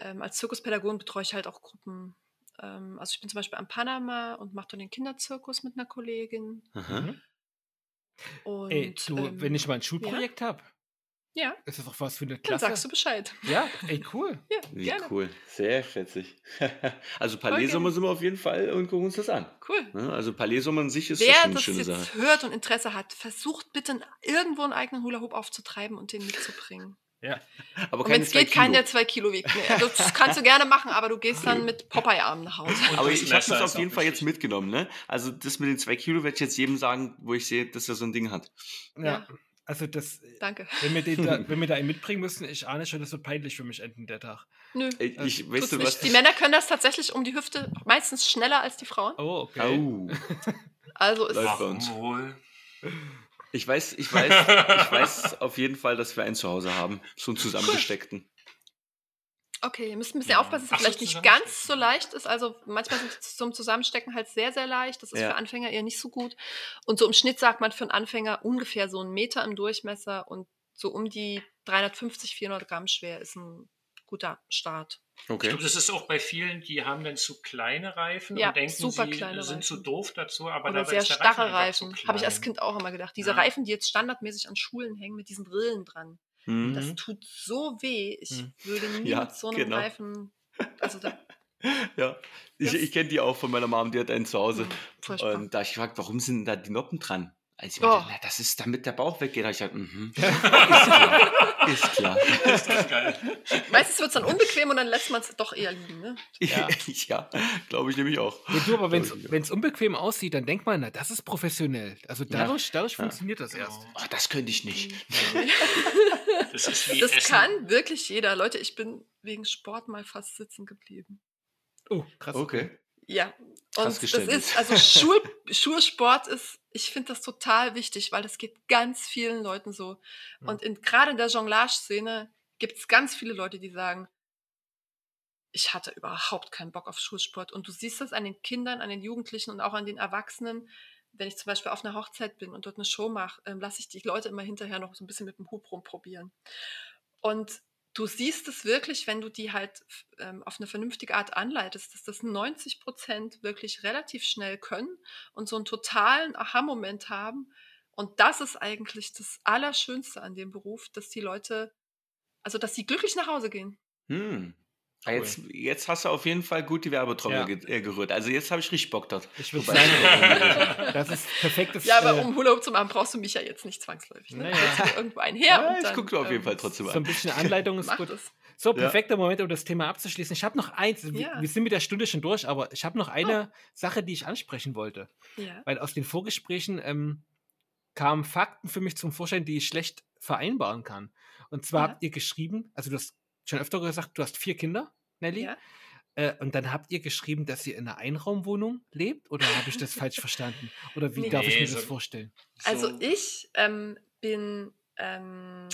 Speaker 3: ähm, als Zirkuspädagogin betreue ich halt auch Gruppen. Ähm, also ich bin zum Beispiel am Panama und mache dann den Kinderzirkus mit einer Kollegin.
Speaker 2: Aha.
Speaker 1: Mhm.
Speaker 3: Und,
Speaker 1: Ey, du,
Speaker 3: ähm,
Speaker 1: wenn ich mal ein Schulprojekt habe,
Speaker 3: Ja,
Speaker 1: ist das doch was für eine
Speaker 3: dann
Speaker 1: Klasse.
Speaker 3: sagst du Bescheid.
Speaker 1: Ja, ey, cool.
Speaker 3: Ja,
Speaker 2: Wie
Speaker 3: gerne.
Speaker 2: cool. Sehr fetzig. also Palais
Speaker 3: gerne.
Speaker 2: Sommer sind wir auf jeden Fall und gucken uns das an.
Speaker 3: Cool.
Speaker 2: Ne? Also Palais Sommer an sich ist ja
Speaker 3: Wer
Speaker 2: schon eine
Speaker 3: das
Speaker 2: schöne
Speaker 3: jetzt
Speaker 2: Sache.
Speaker 3: hört und Interesse hat, versucht bitte irgendwo einen eigenen Hula-Hoop aufzutreiben und den mitzubringen.
Speaker 2: Aber
Speaker 3: Und wenn es geht, kein
Speaker 2: Kilo.
Speaker 3: der zwei Kilo wiegt. Nee, also das kannst du gerne machen, aber du gehst dann mit Popeye-Armen nach Hause.
Speaker 2: Aber ich habe das auf jeden Fall jetzt mitgenommen. Ne? Also das mit den zwei Kilo werde ich jetzt jedem sagen, wo ich sehe, dass er so ein Ding hat.
Speaker 1: Ja.
Speaker 3: Ja.
Speaker 1: Also das,
Speaker 3: Danke.
Speaker 1: wenn wir, den da, wenn wir da einen mitbringen müssen, ich ahne schon, das wird peinlich für mich enden der Tag.
Speaker 3: Nö.
Speaker 2: Ich, ich
Speaker 3: tut's
Speaker 2: weißt du was?
Speaker 3: Die Männer können das tatsächlich um die Hüfte meistens schneller als die Frauen.
Speaker 1: Oh, okay.
Speaker 2: Au.
Speaker 3: Also ist
Speaker 2: Läuft bei
Speaker 4: Warum
Speaker 2: uns.
Speaker 4: wohl?
Speaker 2: Ich weiß, ich weiß, ich weiß auf jeden Fall, dass wir einen zu Hause haben. So einen zusammengesteckten.
Speaker 3: Okay, ihr müsst ein bisschen
Speaker 4: Ja.
Speaker 3: aufpassen, dass es
Speaker 4: Ach
Speaker 3: vielleicht nicht ganz so leicht ist. Also manchmal sind es zum Zusammenstecken halt sehr, sehr leicht. Das ist
Speaker 2: Ja.
Speaker 3: für Anfänger eher nicht so gut. Und so im Schnitt sagt man für einen Anfänger ungefähr so einen Meter im Durchmesser und so um die 350, 400 Gramm schwer ist ein guter Start.
Speaker 4: Ich
Speaker 2: Okay.
Speaker 4: glaube, das ist auch bei vielen, die haben dann zu kleine Reifen
Speaker 3: Ja,
Speaker 4: und denken,
Speaker 3: super
Speaker 4: sie sind zu
Speaker 3: Reifen.
Speaker 4: doof dazu, aber
Speaker 3: Oder
Speaker 4: dabei
Speaker 3: sehr
Speaker 4: ist der
Speaker 3: starre
Speaker 4: zu
Speaker 3: Reifen. Habe ich als. Kind auch immer gedacht. Diese
Speaker 4: Ja.
Speaker 3: Reifen, die jetzt standardmäßig an Schulen hängen mit diesen Brillen dran.
Speaker 2: Hm.
Speaker 3: Das
Speaker 1: Mhm.
Speaker 3: tut so weh. Ich
Speaker 1: Mhm.
Speaker 3: würde nie
Speaker 2: Ja,
Speaker 3: mit so einem
Speaker 2: genau.
Speaker 3: Reifen. Also da,
Speaker 2: Ja. Ich, ich kenne die auch von meiner Mom, die hat einen zu Hause.
Speaker 3: hm, furchtbar.
Speaker 2: Und da hab ich gefragt, warum sind da die Noppen dran? Also ich
Speaker 3: Oh.
Speaker 2: meinte, na, das ist, damit der Bauch weggeht. Da ich gesagt, mhm. ist klar. Ist klar.
Speaker 4: Geil.
Speaker 3: Meistens wird es dann unbequem und dann lässt man es doch eher liegen. Ne?
Speaker 1: Ja.
Speaker 2: ja, glaube ich nämlich auch.
Speaker 1: Ja, du, aber wenn es unbequem aussieht, dann denkt man, na, das ist professionell. Also dadurch, dadurch
Speaker 2: Ja.
Speaker 1: funktioniert das erst.
Speaker 2: Ah, das könnte ich nicht.
Speaker 4: Das ist wie
Speaker 3: Das
Speaker 4: Essen.
Speaker 3: kann wirklich jeder. Leute, ich bin wegen Sport mal fast sitzen geblieben.
Speaker 1: Oh, krass.
Speaker 2: Okay.
Speaker 3: Ja. Und das ist, also Schul, Schulsport ist, ich finde das total wichtig, weil das geht ganz vielen Leuten so. Und in, gerade in der Jonglage-Szene gibt es ganz viele Leute, die sagen, ich hatte überhaupt keinen Bock auf Schulsport. Und du siehst das an den Kindern, an den Jugendlichen und auch an den Erwachsenen. Wenn ich zum Beispiel auf einer Hochzeit bin und dort eine Show mache, ähm, lasse ich die Leute immer hinterher noch so ein bisschen mit dem Hub rumprobieren. Und du siehst es wirklich, wenn du die halt ähm, auf eine vernünftige Art anleitest, dass das 90 Prozent wirklich relativ schnell können und so einen totalen Aha-Moment haben. Und das ist eigentlich das Allerschönste an dem Beruf, dass die Leute, also dass sie glücklich nach Hause gehen.
Speaker 2: Hm.
Speaker 1: Cool.
Speaker 2: Jetzt, jetzt hast du auf jeden Fall gut die Werbetrommel
Speaker 1: Ja.
Speaker 2: ge äh, gerührt. Also jetzt habe ich richtig Bock dort.
Speaker 1: Ich würde sagen, das ist perfektes.
Speaker 3: Ja, aber
Speaker 1: äh,
Speaker 3: um Hoop zu machen, brauchst du mich ja jetzt nicht zwangsläufig. Ne?
Speaker 1: Naja.
Speaker 3: Dir irgendwo einen her.
Speaker 2: Ja,
Speaker 3: und
Speaker 2: ich
Speaker 3: dann,
Speaker 2: gucke auf jeden
Speaker 3: ähm,
Speaker 2: Fall trotzdem
Speaker 1: so ein
Speaker 2: an.
Speaker 1: bisschen Anleitung ist gut.
Speaker 3: das.
Speaker 1: So,
Speaker 2: Ja.
Speaker 1: perfekter Moment, um das Thema abzuschließen. Ich habe noch eins. Wir-
Speaker 3: Ja.
Speaker 1: Wir sind mit der Stunde schon durch, aber ich habe noch eine Sache, die ich ansprechen wollte.
Speaker 3: Ja.
Speaker 1: Weil aus den Vorgesprächen ähm, kamen Fakten für mich zum Vorschein, die ich schlecht vereinbaren kann. Und zwar
Speaker 3: Ja.
Speaker 1: habt ihr geschrieben, also du hast schon öfter gesagt, du hast vier Kinder, Nelly.
Speaker 3: Ja.
Speaker 1: Äh, und dann habt ihr geschrieben, dass ihr in einer Einraumwohnung lebt? Oder habe ich das falsch verstanden? Oder wie
Speaker 3: Nee.
Speaker 1: darf ich mir
Speaker 4: so-
Speaker 1: das vorstellen?
Speaker 3: Also
Speaker 4: So-
Speaker 3: ich ähm, bin ähm,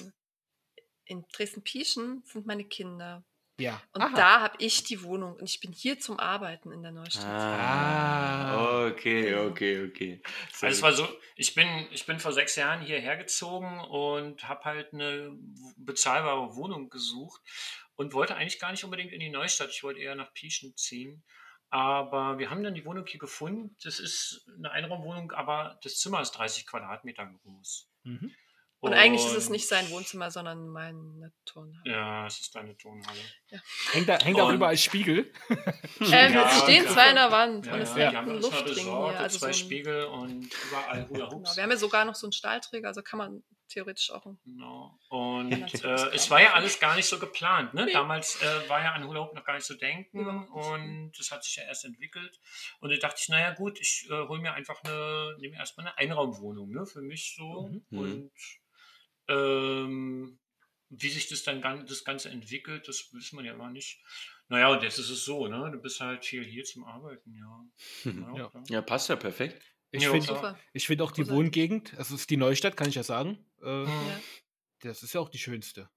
Speaker 3: in Dresden-Pieschen sind meine Kinder.
Speaker 1: Ja.
Speaker 3: Und
Speaker 1: Aha.
Speaker 3: da habe ich die Wohnung und ich bin hier zum Arbeiten in der Neustadt.
Speaker 1: Ah.
Speaker 2: Okay, okay, okay. Sehr
Speaker 4: Also es war so, ich bin, ich bin vor sechs Jahren hierher gezogen und habe halt eine bezahlbare Wohnung gesucht und wollte eigentlich gar nicht unbedingt in die Neustadt. Ich wollte eher nach Pieschen ziehen. Aber wir haben dann die Wohnung hier gefunden. Das ist eine Einraumwohnung, aber das Zimmer ist 30 Quadratmeter groß.
Speaker 1: Mhm.
Speaker 3: Und eigentlich ist es nicht sein Wohnzimmer, sondern meine Turnhalle.
Speaker 4: Ja, es ist deine Tonhalle.
Speaker 1: Hängt, da, hängt auch überall Spiegel.
Speaker 3: Ähm,
Speaker 4: Ja,
Speaker 3: es stehen
Speaker 4: ja.
Speaker 3: zwei in der Wand
Speaker 4: Ja,
Speaker 3: und es
Speaker 4: ja, haben
Speaker 3: ein Luftding hier. Also so
Speaker 4: zwei
Speaker 3: ein,
Speaker 4: Spiegel und überall Hula
Speaker 3: genau.
Speaker 4: Hoops.
Speaker 3: Wir haben ja sogar noch so einen Stahlträger, also kann man theoretisch auch. ein-
Speaker 4: Genau. Und äh, es war ja alles gar nicht so geplant. Ne?
Speaker 3: Nee.
Speaker 4: Damals äh, war ja an Hula Hoop noch gar nicht zu denken und das hat sich ja erst entwickelt. Und da dachte ich, naja gut, ich äh, hole mir einfach eine, nehme erstmal eine Einraumwohnung, ne? Für mich so.
Speaker 1: Mhm.
Speaker 4: Und ähm, wie sich das dann das Ganze entwickelt, das wissen wir ja immer nicht. Naja, und jetzt ist es so, ne? Du bist halt viel hier zum Arbeiten, ja.
Speaker 1: Ja.
Speaker 2: Ja, passt ja perfekt.
Speaker 1: Ich
Speaker 4: Jo,
Speaker 1: finde find auch die
Speaker 3: Großartig.
Speaker 1: Wohngegend, also es ist die Neustadt, kann ich ja sagen. Äh,
Speaker 4: Mhm.
Speaker 3: Ja.
Speaker 1: Das ist ja auch die schönste.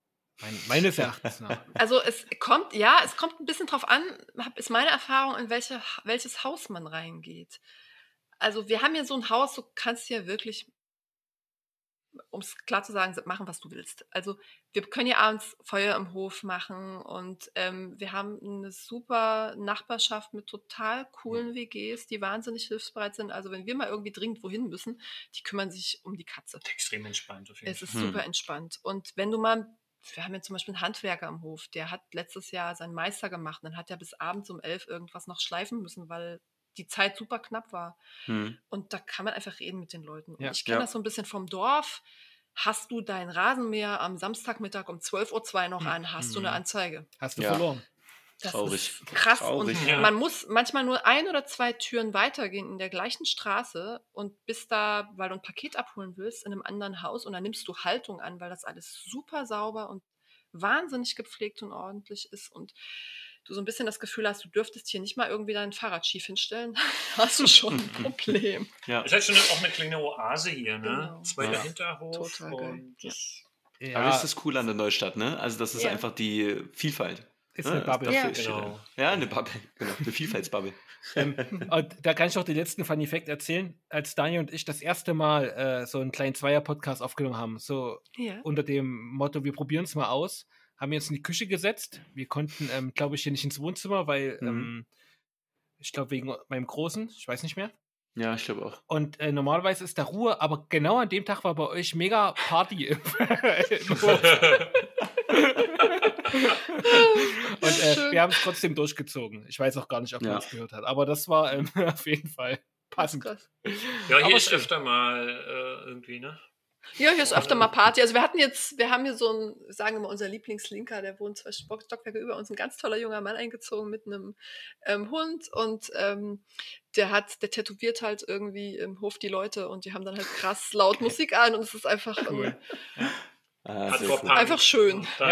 Speaker 1: Mein, meines Erachtens nach.
Speaker 3: Also es kommt, ja, es kommt ein bisschen drauf an, ist meine Erfahrung, in welche, welches Haus man reingeht. Also wir haben hier so ein Haus, du kannst hier wirklich, um es klar zu sagen, machen, was du willst. Also wir können hier abends Feuer im Hof machen und ähm, wir haben eine super Nachbarschaft mit total coolen WGs, die wahnsinnig hilfsbereit sind. Also wenn wir mal irgendwie dringend wohin müssen, die kümmern sich um die Katze.
Speaker 4: Extrem entspannt auf jeden
Speaker 3: Es ist
Speaker 2: Hm.
Speaker 3: super entspannt. Und wenn du mal, wir haben ja zum Beispiel einen Handwerker am Hof, der hat letztes Jahr seinen Meister gemacht, dann hat er bis abends um elf irgendwas noch schleifen müssen, weil die Zeit super knapp war.
Speaker 2: Hm.
Speaker 3: Und da kann man einfach reden mit den Leuten. Und
Speaker 1: Ja.
Speaker 3: ich kenne
Speaker 2: Ja.
Speaker 3: das so ein bisschen vom Dorf. Hast du dein Rasenmäher am Samstagmittag um 12.02 Uhr noch an, hast du eine
Speaker 1: Mhm.
Speaker 3: Anzeige.
Speaker 1: Hast du
Speaker 2: Ja.
Speaker 1: verloren.
Speaker 3: Das
Speaker 2: Traurig.
Speaker 3: ist krass.
Speaker 2: Traurig,
Speaker 3: und
Speaker 4: ja.
Speaker 3: man muss manchmal nur ein oder zwei Türen weitergehen in der gleichen Straße und bist da, weil du ein Paket abholen willst, in einem anderen Haus und dann nimmst du Haltung an, weil das alles super sauber und wahnsinnig gepflegt und ordentlich ist und du so ein bisschen das Gefühl hast, du dürftest hier nicht mal irgendwie dein Fahrrad schief hinstellen, hast du schon ein Problem.
Speaker 2: Ja.
Speaker 4: Es ist halt schon auch eine kleine Oase hier, ne?
Speaker 3: Genau.
Speaker 4: Zweiter
Speaker 2: Ja.
Speaker 4: Hinterhof.
Speaker 3: Total geil.
Speaker 4: Und das,
Speaker 1: Ja,
Speaker 2: Aber das ist das Coole an der Neustadt, ne? Also das ist
Speaker 3: Ja.
Speaker 2: einfach die Vielfalt.
Speaker 1: ist
Speaker 2: ne?
Speaker 1: eine Bubble.
Speaker 3: Ja.
Speaker 4: Genau.
Speaker 2: da. Ja, eine Bubble. Genau, eine Vielfaltsbubble.
Speaker 1: Ähm, und da kann ich auch den letzten Funny Fact erzählen. Als Daniel und ich das erste Mal äh, so einen kleinen Zweier-Podcast aufgenommen haben, so
Speaker 3: Ja.
Speaker 1: unter dem Motto, wir probieren es mal aus, haben wir uns in die Küche gesetzt. Wir konnten, ähm, glaube ich, hier nicht ins Wohnzimmer, weil
Speaker 2: Mhm.
Speaker 1: ähm, ich glaube, wegen meinem Großen, ich weiß nicht mehr.
Speaker 2: Ja, ich glaube auch.
Speaker 1: Und äh, normalerweise ist da Ruhe, aber genau an dem Tag war bei euch mega Party im, im. Und äh, wir haben es trotzdem durchgezogen. Ich weiß auch gar nicht, ob man
Speaker 2: Ja.
Speaker 1: es gehört hat, aber das war ähm, auf jeden Fall passend.
Speaker 4: Ja, hier
Speaker 1: Aber
Speaker 4: ist
Speaker 1: schön.
Speaker 4: öfter mal äh, irgendwie, ne?
Speaker 3: Ja, hier ist öfter mal Party. Also wir hatten jetzt, wir haben hier so einen, sagen wir mal, unser Lieblingslinker, der wohnt zwei Stock- Stockwerke über uns, ein ganz toller junger Mann eingezogen mit einem ähm, Hund und ähm, der hat, der tätowiert halt irgendwie im Hof die Leute und die haben dann halt krass laut Musik an und es ist einfach,
Speaker 1: Cool.
Speaker 3: ähm,
Speaker 2: Ah,
Speaker 3: einfach schön, so,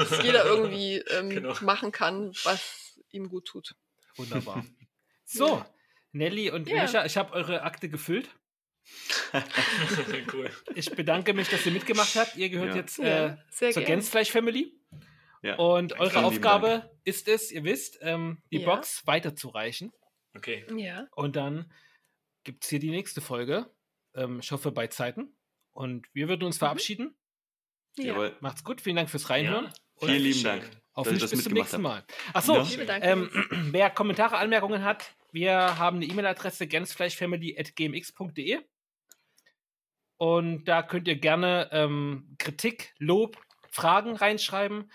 Speaker 3: dass jeder irgendwie ähm,
Speaker 4: Genau.
Speaker 3: machen kann, was ihm gut tut.
Speaker 1: Wunderbar. So, Nelly und
Speaker 3: Ja.
Speaker 1: Micha, ich habe eure Akte gefüllt.
Speaker 4: cool.
Speaker 1: Ich bedanke mich, dass ihr mitgemacht habt. Ihr gehört
Speaker 2: Ja.
Speaker 1: jetzt
Speaker 3: Ja,
Speaker 1: äh,
Speaker 3: sehr
Speaker 1: zur
Speaker 3: gerne.
Speaker 1: Gänzfleisch-Family.
Speaker 2: Ja.
Speaker 1: Und eure
Speaker 2: Vielen
Speaker 1: Aufgabe ist es, ihr wisst, ähm, die
Speaker 3: Ja.
Speaker 1: Box weiterzureichen.
Speaker 4: Okay.
Speaker 3: Ja,
Speaker 1: Und dann gibt es hier die nächste Folge. Ähm, ich hoffe bei Zeiten. Und wir würden uns verabschieden.
Speaker 3: ja.
Speaker 2: Jawohl.
Speaker 1: Macht's gut, vielen Dank fürs Reinhören.
Speaker 2: Vielen lieben
Speaker 4: Schön.
Speaker 2: Dank.
Speaker 1: hoffentlich bis
Speaker 2: das
Speaker 1: zum nächsten Mal. Achso,
Speaker 2: Ja.
Speaker 1: Ähm, wer Kommentare, Anmerkungen hat, wir haben eine E-Mail-Adresse gänzfleischfamily.gmx.de und da könnt ihr gerne ähm, Kritik, Lob, Fragen reinschreiben,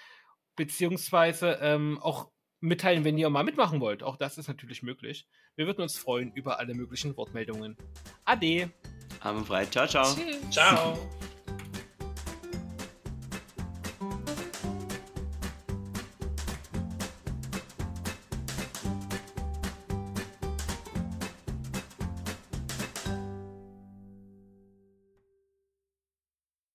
Speaker 1: beziehungsweise ähm, auch mitteilen, wenn ihr mal mitmachen wollt. Auch das ist natürlich möglich. Wir würden uns freuen über alle möglichen Wortmeldungen. Ade!
Speaker 2: Abend frei. Ciao, ciao.
Speaker 3: Tschüss.
Speaker 4: Ciao.